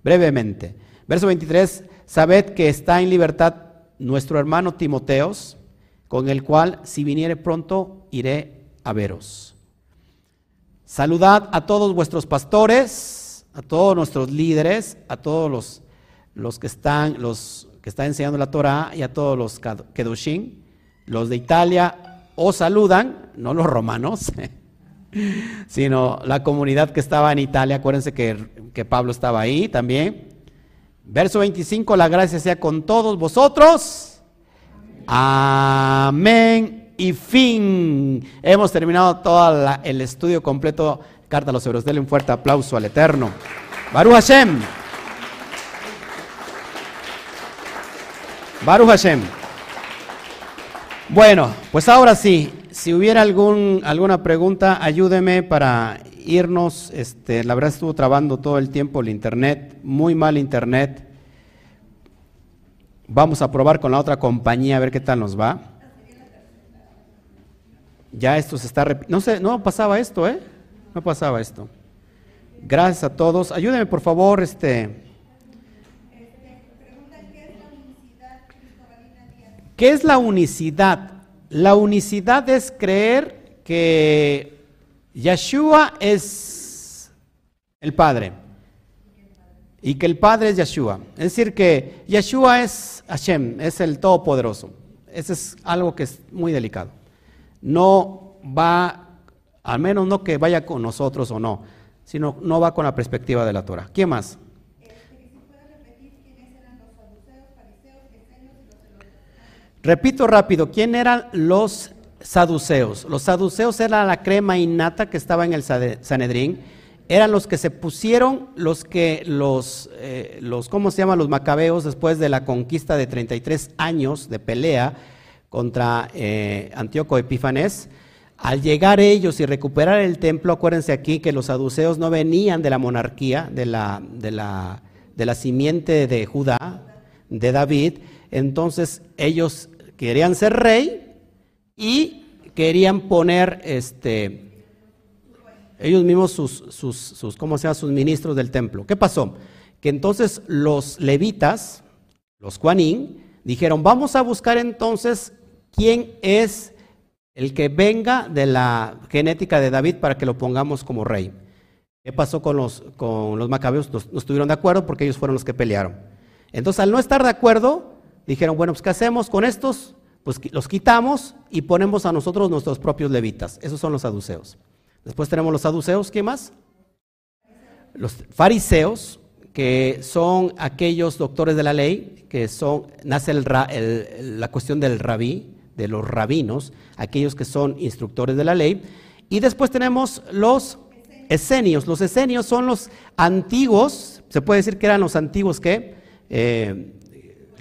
Brevemente. Verso 23. Sabed que está en libertad nuestro hermano Timoteos, con el cual, si viniere pronto, iré a veros. Saludad a todos vuestros pastores, a todos nuestros líderes, a todos los, los que están, los que están enseñando la Torah y a todos los Kedushin. Los de Italia os saludan, no los romanos, sino la comunidad que estaba en Italia. Acuérdense que, que Pablo estaba ahí también. Verso 25, la gracia sea con todos vosotros. Amén y fin. Hemos terminado todo el estudio completo. Carta a los Hebreos. Denle un fuerte aplauso al Eterno. Baruch Hashem. Baruch Hashem. Bueno, pues ahora sí, si hubiera algún, alguna pregunta, ayúdeme para irnos. Este, la verdad estuvo trabando todo el tiempo el internet, muy mal internet. Vamos a probar con la otra compañía a ver qué tal nos va. Ya esto se está no sé, no pasaba esto, ¿eh? No pasaba esto. Gracias a todos. Ayúdenme por favor, este ¿Qué es la unicidad? La unicidad es creer que Yeshua es el Padre y que el Padre es Yeshua. Es decir, que Yeshua es Hashem, es el Todopoderoso. Eso es algo que es muy delicado. No va, al menos no que vaya con nosotros o no, sino no va con la perspectiva de la Torah. ¿Quién más? Repito rápido, ¿quién eran los saduceos? Los saduceos era la crema innata que estaba en el Sanedrín eran los que se pusieron, los que los, eh, los, ¿cómo se llaman? Los macabeos después de la conquista de 33 años de pelea contra eh, Antíoco Epífanes. Al llegar ellos y recuperar el templo, acuérdense aquí que los saduceos no venían de la monarquía, de la, de la, de la simiente de Judá, de David, entonces ellos querían ser rey y querían poner este, ellos mismos sus, sus, sus, sus ministros del templo. ¿Qué pasó? Que entonces los levitas, los Juanín, dijeron, vamos a buscar entonces quién es el que venga de la genética de David para que lo pongamos como rey. ¿Qué pasó con los, con los macabeos? No, estuvieron de acuerdo porque ellos fueron los que pelearon. Entonces, al no estar de acuerdo, dijeron, bueno, pues ¿qué hacemos con estos? Pues los quitamos y ponemos a nosotros nuestros propios levitas. Esos son los saduceos. Después tenemos los saduceos, ¿qué más? Los fariseos, que son aquellos doctores de la ley, que son, nace la cuestión del rabí, de los rabinos, aquellos que son instructores de la ley. Y después tenemos los esenios. Los esenios son los antiguos, se puede decir que eran los antiguos que eh,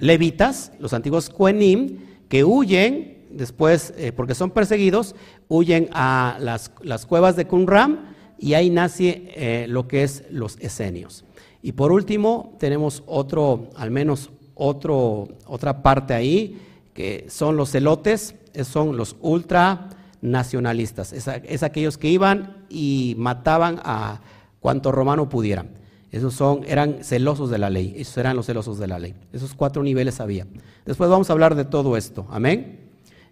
levitas, los antiguos cuenim, que huyen después, eh, porque son perseguidos, huyen a las, cuevas de Qumran y ahí nace eh, lo que es los esenios. Y por último, tenemos otro, al menos otro, otra parte ahí, que son los celotes, son los ultranacionalistas, es, es aquellos que iban y mataban a cuanto romano pudieran. Esos son, eran celosos de la ley, esos eran los celosos de la ley. Esos cuatro niveles había. Después vamos a hablar de todo esto. Amén.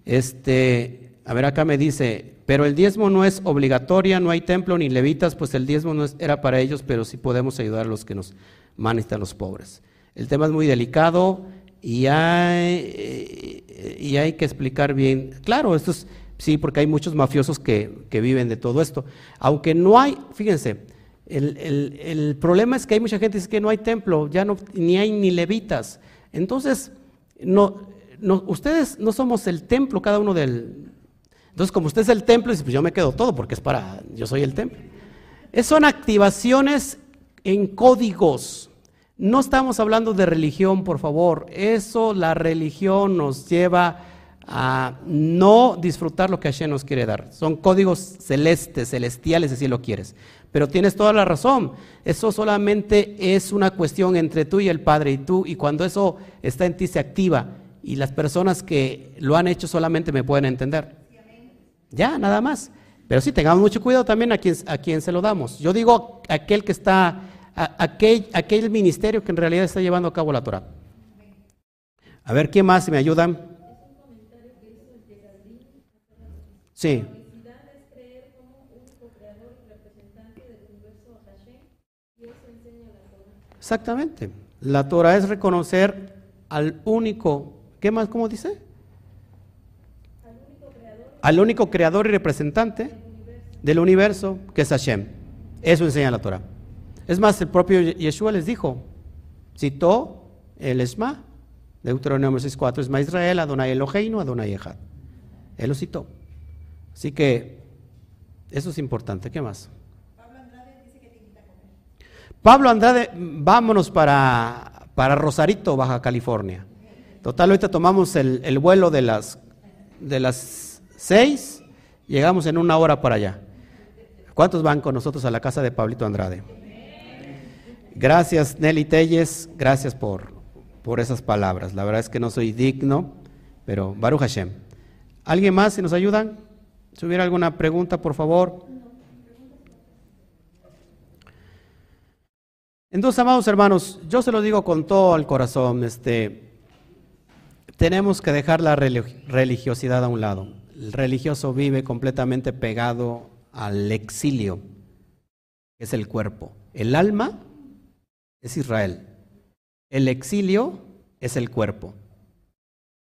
Este, a ver, acá me dice, pero el diezmo no es obligatoria, no hay templo ni levitas, pues el diezmo no era para ellos, pero sí podemos ayudar a los que nos manistan los pobres. El tema es muy delicado y hay, y hay que explicar bien. Claro, esto es, sí, porque hay muchos mafiosos que, viven de todo esto. Aunque no hay, fíjense, el, problema es que hay mucha gente que dice que no hay templo, ya no, ni hay ni levitas. Entonces, no, ustedes no somos el templo, cada uno del... Entonces, como usted es el templo, dice, pues yo me quedo todo porque es para, yo soy el templo. Es, son activaciones en códigos. No estamos hablando de religión, por favor. Eso, la religión nos lleva a no disfrutar lo que Hashem nos quiere dar. Son códigos celestes, celestiales, si lo quieres. Pero tienes toda la razón. Eso solamente es una cuestión entre tú y el Padre y tú. Y cuando eso está en ti, se activa y las personas que lo han hecho solamente me pueden entender. Ya, nada más. Pero sí, tengamos mucho cuidado también a quien, a quien se lo damos. Yo digo aquel que está, aquel, aquel ministerio que en realidad está llevando a cabo la Torah. A ver, ¿quién más? Me ayudan. Sí. Exactamente. La Torah es reconocer al único, ¿qué más? ¿Cómo dice? Al único creador y representante del universo, que es Hashem. Eso enseña la Torah. Es más, el propio Yeshua les dijo, citó el Esma, Deuteronomio 6.4, Esma Israel, Adonai Eloheinu, Adonai Echad. Él lo citó. Así que eso es importante. ¿Qué más? Pablo Andrade dice que te a comer. Pablo Andrade, vámonos para, para Rosarito, Baja California. Total, ahorita tomamos el, el vuelo de las, de las seis, llegamos en una hora para allá. ¿Cuántos van con nosotros a la casa de Pablito Andrade? Gracias Nelly Telles, gracias por, por esas palabras. La verdad es que no soy digno, pero Baruch Hashem. ¿Alguien más si nos ayudan? Si hubiera alguna pregunta, por favor. Entonces, amados hermanos, yo se lo digo con todo el corazón, este, tenemos que dejar la religiosidad a un lado. El religioso vive completamente pegado al exilio, que es el cuerpo. El alma es Israel. El exilio es el cuerpo.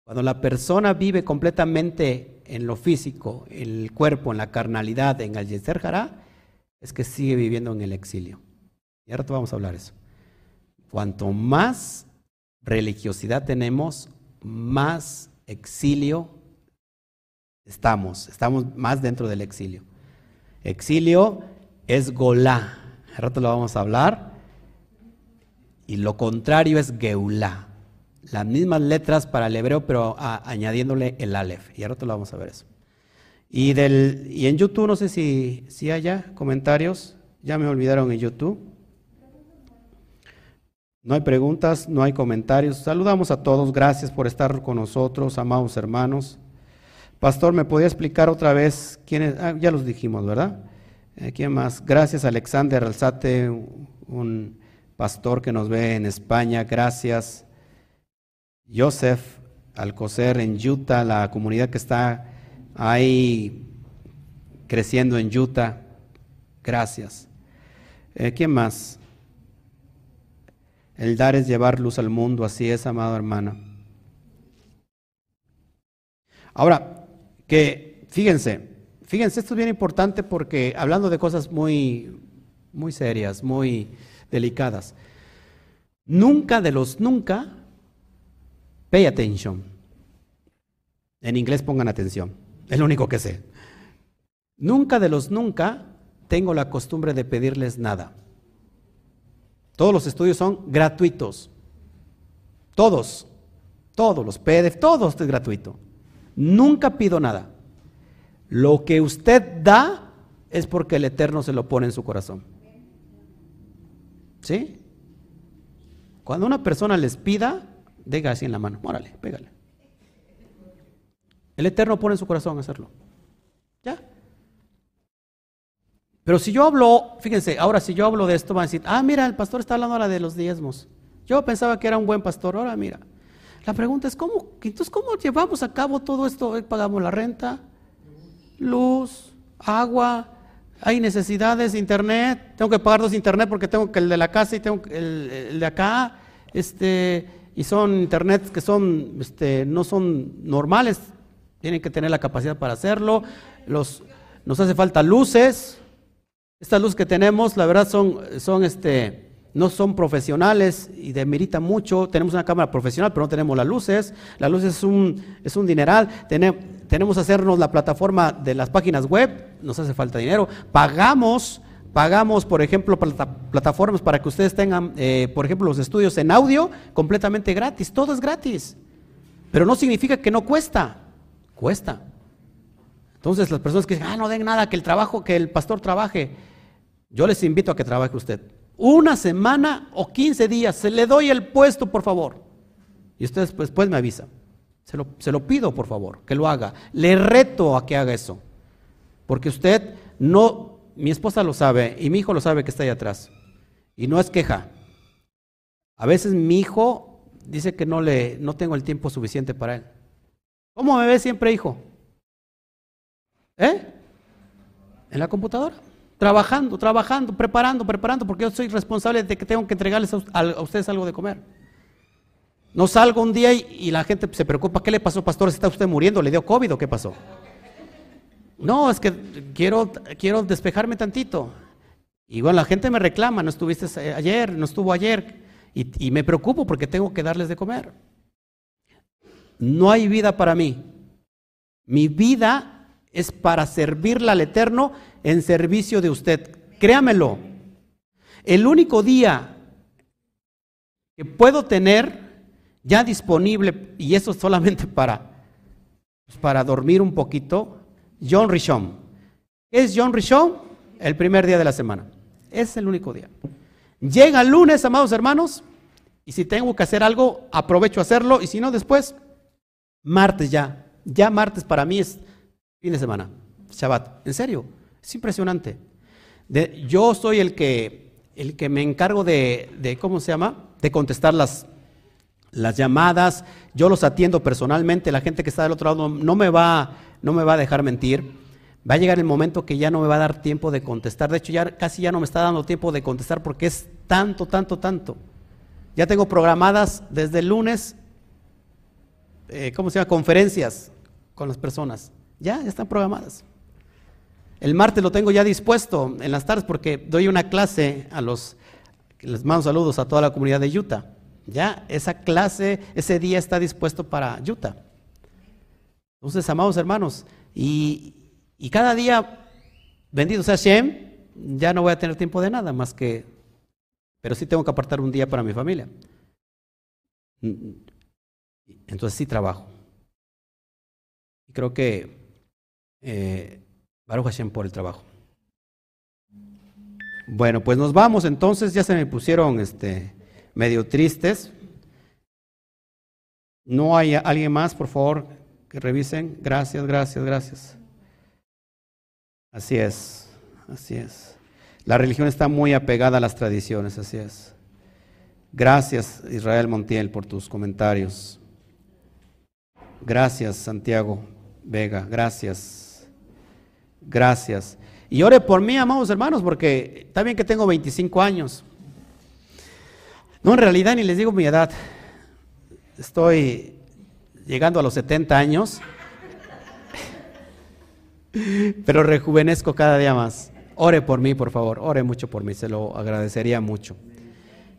Cuando la persona vive completamente en lo físico, en el cuerpo, en la carnalidad, en el Yeser es que sigue viviendo en el exilio. Y ahora vamos a hablar eso. Cuanto más religiosidad tenemos, más exilio estamos. Estamos más dentro del exilio. Exilio es golá. Ahora te lo vamos a hablar. Y lo contrario es geulá las mismas letras para el hebreo, pero añadiéndole el Aleph. Y ahora te lo vamos a ver eso. Y, del, y en YouTube, no sé si, si haya comentarios. Ya me olvidaron en YouTube. No hay preguntas, no hay comentarios. Saludamos a todos. Gracias por estar con nosotros, amados hermanos. Pastor, ¿me podía explicar otra vez quiénes? Ah, ya los dijimos, ¿verdad? Eh, ¿Quién más? Gracias, Alexander Alzate, un pastor que nos ve en España. Gracias. Joseph Alcocer en Utah, la comunidad que está ahí creciendo en Utah. Gracias. Eh, ¿Quién más? El dar es llevar luz al mundo, así es, amado hermano. Ahora, que fíjense, fíjense, esto es bien importante porque hablando de cosas muy, muy serias, muy delicadas, nunca de los nunca Pay attention. En inglés pongan atención. Es lo único que sé. Nunca de los nunca tengo la costumbre de pedirles nada. Todos los estudios son gratuitos. Todos. Todos los PDF, todo es gratuito. Nunca pido nada. Lo que usted da es porque el Eterno se lo pone en su corazón. ¿Sí? Cuando una persona les pida, Deja así en la mano. Órale, pégale. El Eterno pone en su corazón hacerlo. ¿Ya? Pero si yo hablo, fíjense, ahora si yo hablo de esto, van a decir, ah, mira, el pastor está hablando ahora de los diezmos. Yo pensaba que era un buen pastor, ahora mira. La pregunta es, ¿cómo, entonces, ¿cómo llevamos a cabo todo esto? Pagamos la renta, luz, agua, hay necesidades, internet, tengo que pagar dos internet porque tengo que el de la casa y tengo el, el de acá, este, y son internet que son, este, no son normales, tienen que tener la capacidad para hacerlo. Los, nos hace falta luces. Estas luces que tenemos, la verdad, son, son este, no son profesionales y demeritan mucho. Tenemos una cámara profesional, pero no tenemos las luces. La luz es un, es un dineral. tenemos tenemos hacernos la plataforma de las páginas web, nos hace falta dinero. Pagamos Pagamos, por ejemplo, plataformas para que ustedes tengan, eh, por ejemplo, los estudios en audio completamente gratis. Todo es gratis. Pero no significa que no cuesta. Cuesta. Entonces, las personas que dicen, ah, no den nada, que el trabajo, que el pastor trabaje. Yo les invito a que trabaje usted. Una semana o 15 días, se le doy el puesto, por favor. Y ustedes después me avisa. Se lo, se lo pido, por favor, que lo haga. Le reto a que haga eso. Porque usted no mi esposa lo sabe y mi hijo lo sabe que está ahí atrás. Y no es queja. A veces mi hijo dice que no le no tengo el tiempo suficiente para él. ¿Cómo me ve siempre, hijo? ¿Eh? En la computadora. Trabajando, trabajando, preparando, preparando, porque yo soy responsable de que tengo que entregarles a, ustedes algo de comer. No salgo un día y, la gente se preocupa, ¿qué le pasó, pastor? ¿Está usted muriendo? ¿Le dio COVID o qué pasó? No, es que quiero, quiero despejarme tantito. Y bueno, la gente me reclama, no estuviste ayer, no estuvo ayer, y, me preocupo porque tengo que darles de comer. No hay vida para mí. Mi vida es para servirle al Eterno en servicio de usted. Créamelo. El único día que puedo tener ya disponible, y eso solamente para, pues, para dormir un poquito, John Rishon. ¿Qué es John Rishon? El primer día de la semana. Es el único día. Llega el lunes, amados hermanos, y si tengo que hacer algo, aprovecho a hacerlo, y si no, después, martes ya. Ya martes para mí es fin de semana, Shabbat. En serio. Es impresionante. yo soy el que, el que me encargo de, ¿cómo se llama? De contestar las, las llamadas. Yo los atiendo personalmente. La gente que está del otro lado no, me va, no me va a dejar mentir. Va a llegar el momento que ya no me va a dar tiempo de contestar. De hecho, ya casi ya no me está dando tiempo de contestar porque es tanto, tanto, tanto. Ya tengo programadas desde el lunes, eh, ¿cómo se llama? Conferencias con las personas. Ya, ya están programadas. El martes lo tengo ya dispuesto en las tardes porque doy una clase a los, les mando saludos a toda la comunidad de Utah. Ya, esa clase, ese día está dispuesto para Utah. Entonces, amados hermanos, y, cada día, bendito sea Shem, ya no voy a tener tiempo de nada más que, pero sí tengo que apartar un día para mi familia. Entonces sí trabajo. Y creo que eh, Baruch Hashem por el trabajo. Bueno, pues nos vamos entonces, ya se me pusieron este, medio tristes. ¿No hay alguien más, por favor, que revisen? Gracias, gracias, gracias. Así es, así es. La religión está muy apegada a las tradiciones, así es. Gracias, Israel Montiel, por tus comentarios. Gracias, Santiago Vega, gracias. Gracias. Y ore por mí, amados hermanos, porque está bien que tengo 25 años. No, en realidad ni les digo mi edad. Estoy llegando a los 70 años, pero rejuvenezco cada día más. Ore por mí, por favor. Ore mucho por mí, se lo agradecería mucho.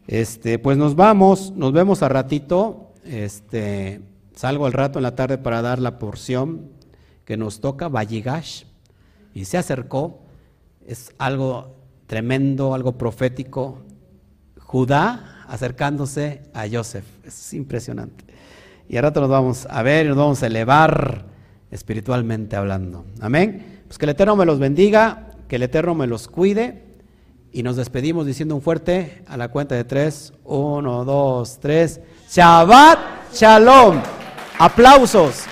Este, pues nos vamos, nos vemos a ratito. Este, salgo al rato en la tarde para dar la porción que nos toca, Valligash y se acercó. Es algo tremendo, algo profético. Judá acercándose a Joseph. Es impresionante. Y ahora rato nos vamos a ver y nos vamos a elevar espiritualmente hablando. Amén. Pues que el Eterno me los bendiga, que el Eterno me los cuide. Y nos despedimos diciendo un fuerte a la cuenta de tres. Uno, dos, tres. Shabbat Shalom. Aplausos.